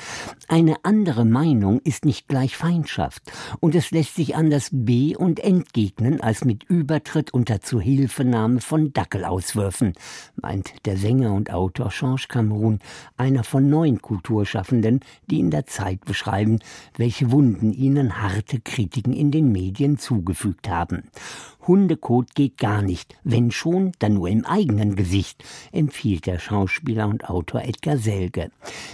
Speaker 12: Eine andere Meinung ist nicht gleich Feindschaft und es lässt sich anders be- und entgegnen als mit Übertritt unter Zuhilfenahme von Dackelauswürfen meint der Sänger und Autor Georges Cameron, einer von neun Kulturschaffenden, die in der Zeit beschreiben, welche Wunden ihnen harte Kritiken in den Medien zugefügt haben. Hundekot geht gar nicht, wenn schon, dann nur im eigenen Gesicht, empfiehlt der Schauspieler und Autor Edgar Selge.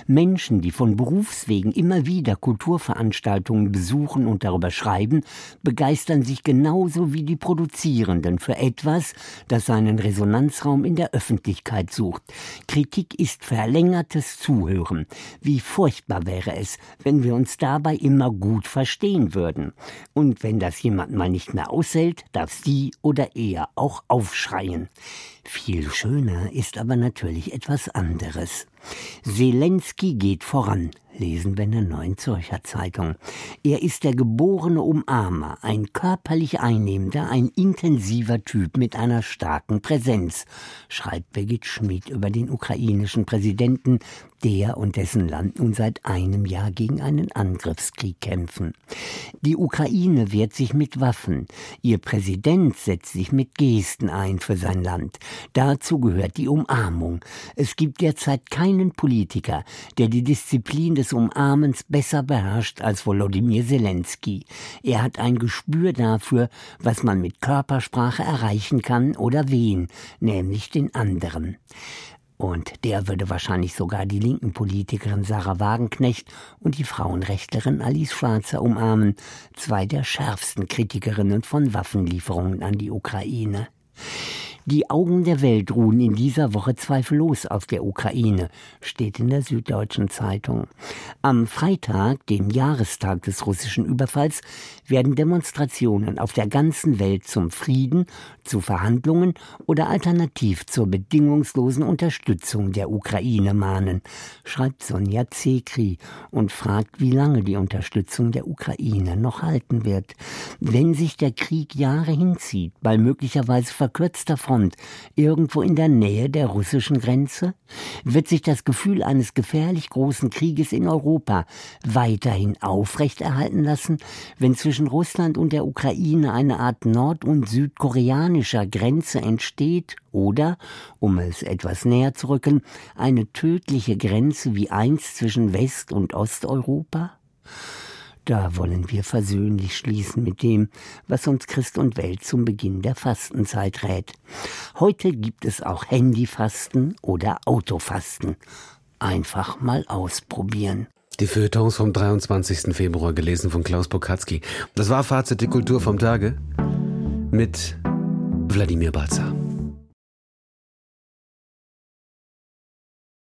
Speaker 12: Menschen, die von Berufswegen immer wieder Kulturveranstaltungen besuchen und darüber schreiben, begeistern sich genauso wie die Produzierenden für etwas, das seinen Resonanzraum in der Öffentlichkeit sucht. Kritik ist verlängertes Zuhören. Wie furchtbar wäre es, wenn wir uns dabei immer gut verstehen würden. Und wenn das jemand mal nicht mehr aushält, darf sie oder er auch aufschreien. Viel schöner ist aber natürlich etwas anderes. Zelensky geht voran, lesen wir in der Neuen Zürcher Zeitung. Er ist der geborene Umarmer, ein körperlich einnehmender, ein intensiver Typ mit einer starken Präsenz, schreibt Birgit Schmidt über den ukrainischen Präsidenten, der und dessen Land nun seit einem Jahr gegen einen Angriffskrieg kämpfen. Die Ukraine wehrt sich mit Waffen, ihr Präsident setzt sich mit Gesten ein für sein Land. Dazu gehört die Umarmung. Es gibt derzeit keinen Politiker, der die Disziplin des Umarmens besser beherrscht als Volodymyr Zelensky. Er hat ein Gespür dafür, was man mit Körpersprache erreichen kann oder wen, nämlich den anderen. Und der würde wahrscheinlich sogar die linken Politikerin Sarah Wagenknecht und die Frauenrechtlerin Alice Schwarzer umarmen, zwei der schärfsten Kritikerinnen von Waffenlieferungen an die Ukraine. Die Augen der Welt ruhen in dieser Woche zweifellos auf der Ukraine, steht in der Süddeutschen Zeitung. Am Freitag, dem Jahrestag des russischen Überfalls, werden Demonstrationen auf der ganzen Welt zum Frieden, zu Verhandlungen oder alternativ zur bedingungslosen Unterstützung der Ukraine mahnen, schreibt Sonja Zekri und fragt, wie lange die Unterstützung der Ukraine noch halten wird. Wenn sich der Krieg Jahre hinzieht, bei möglicherweise verkürzter Front, Front, irgendwo in der Nähe der russischen Grenze? Wird sich das Gefühl eines gefährlich großen Krieges in Europa weiterhin aufrechterhalten lassen, wenn zwischen Russland und der Ukraine eine Art nord- und südkoreanischer Grenze entsteht oder, um es etwas näher zu rücken, eine tödliche Grenze wie einst zwischen West- und Osteuropa? Da wollen wir versöhnlich schließen mit dem, was uns Christ und Welt zum Beginn der Fastenzeit rät. Heute gibt es auch Handyfasten oder Autofasten. Einfach mal ausprobieren.
Speaker 2: Die Feuilletons vom 23. Februar gelesen von Klaus Bokatzki. Das war Fazit die Kultur vom Tage mit Wladimir Balzer.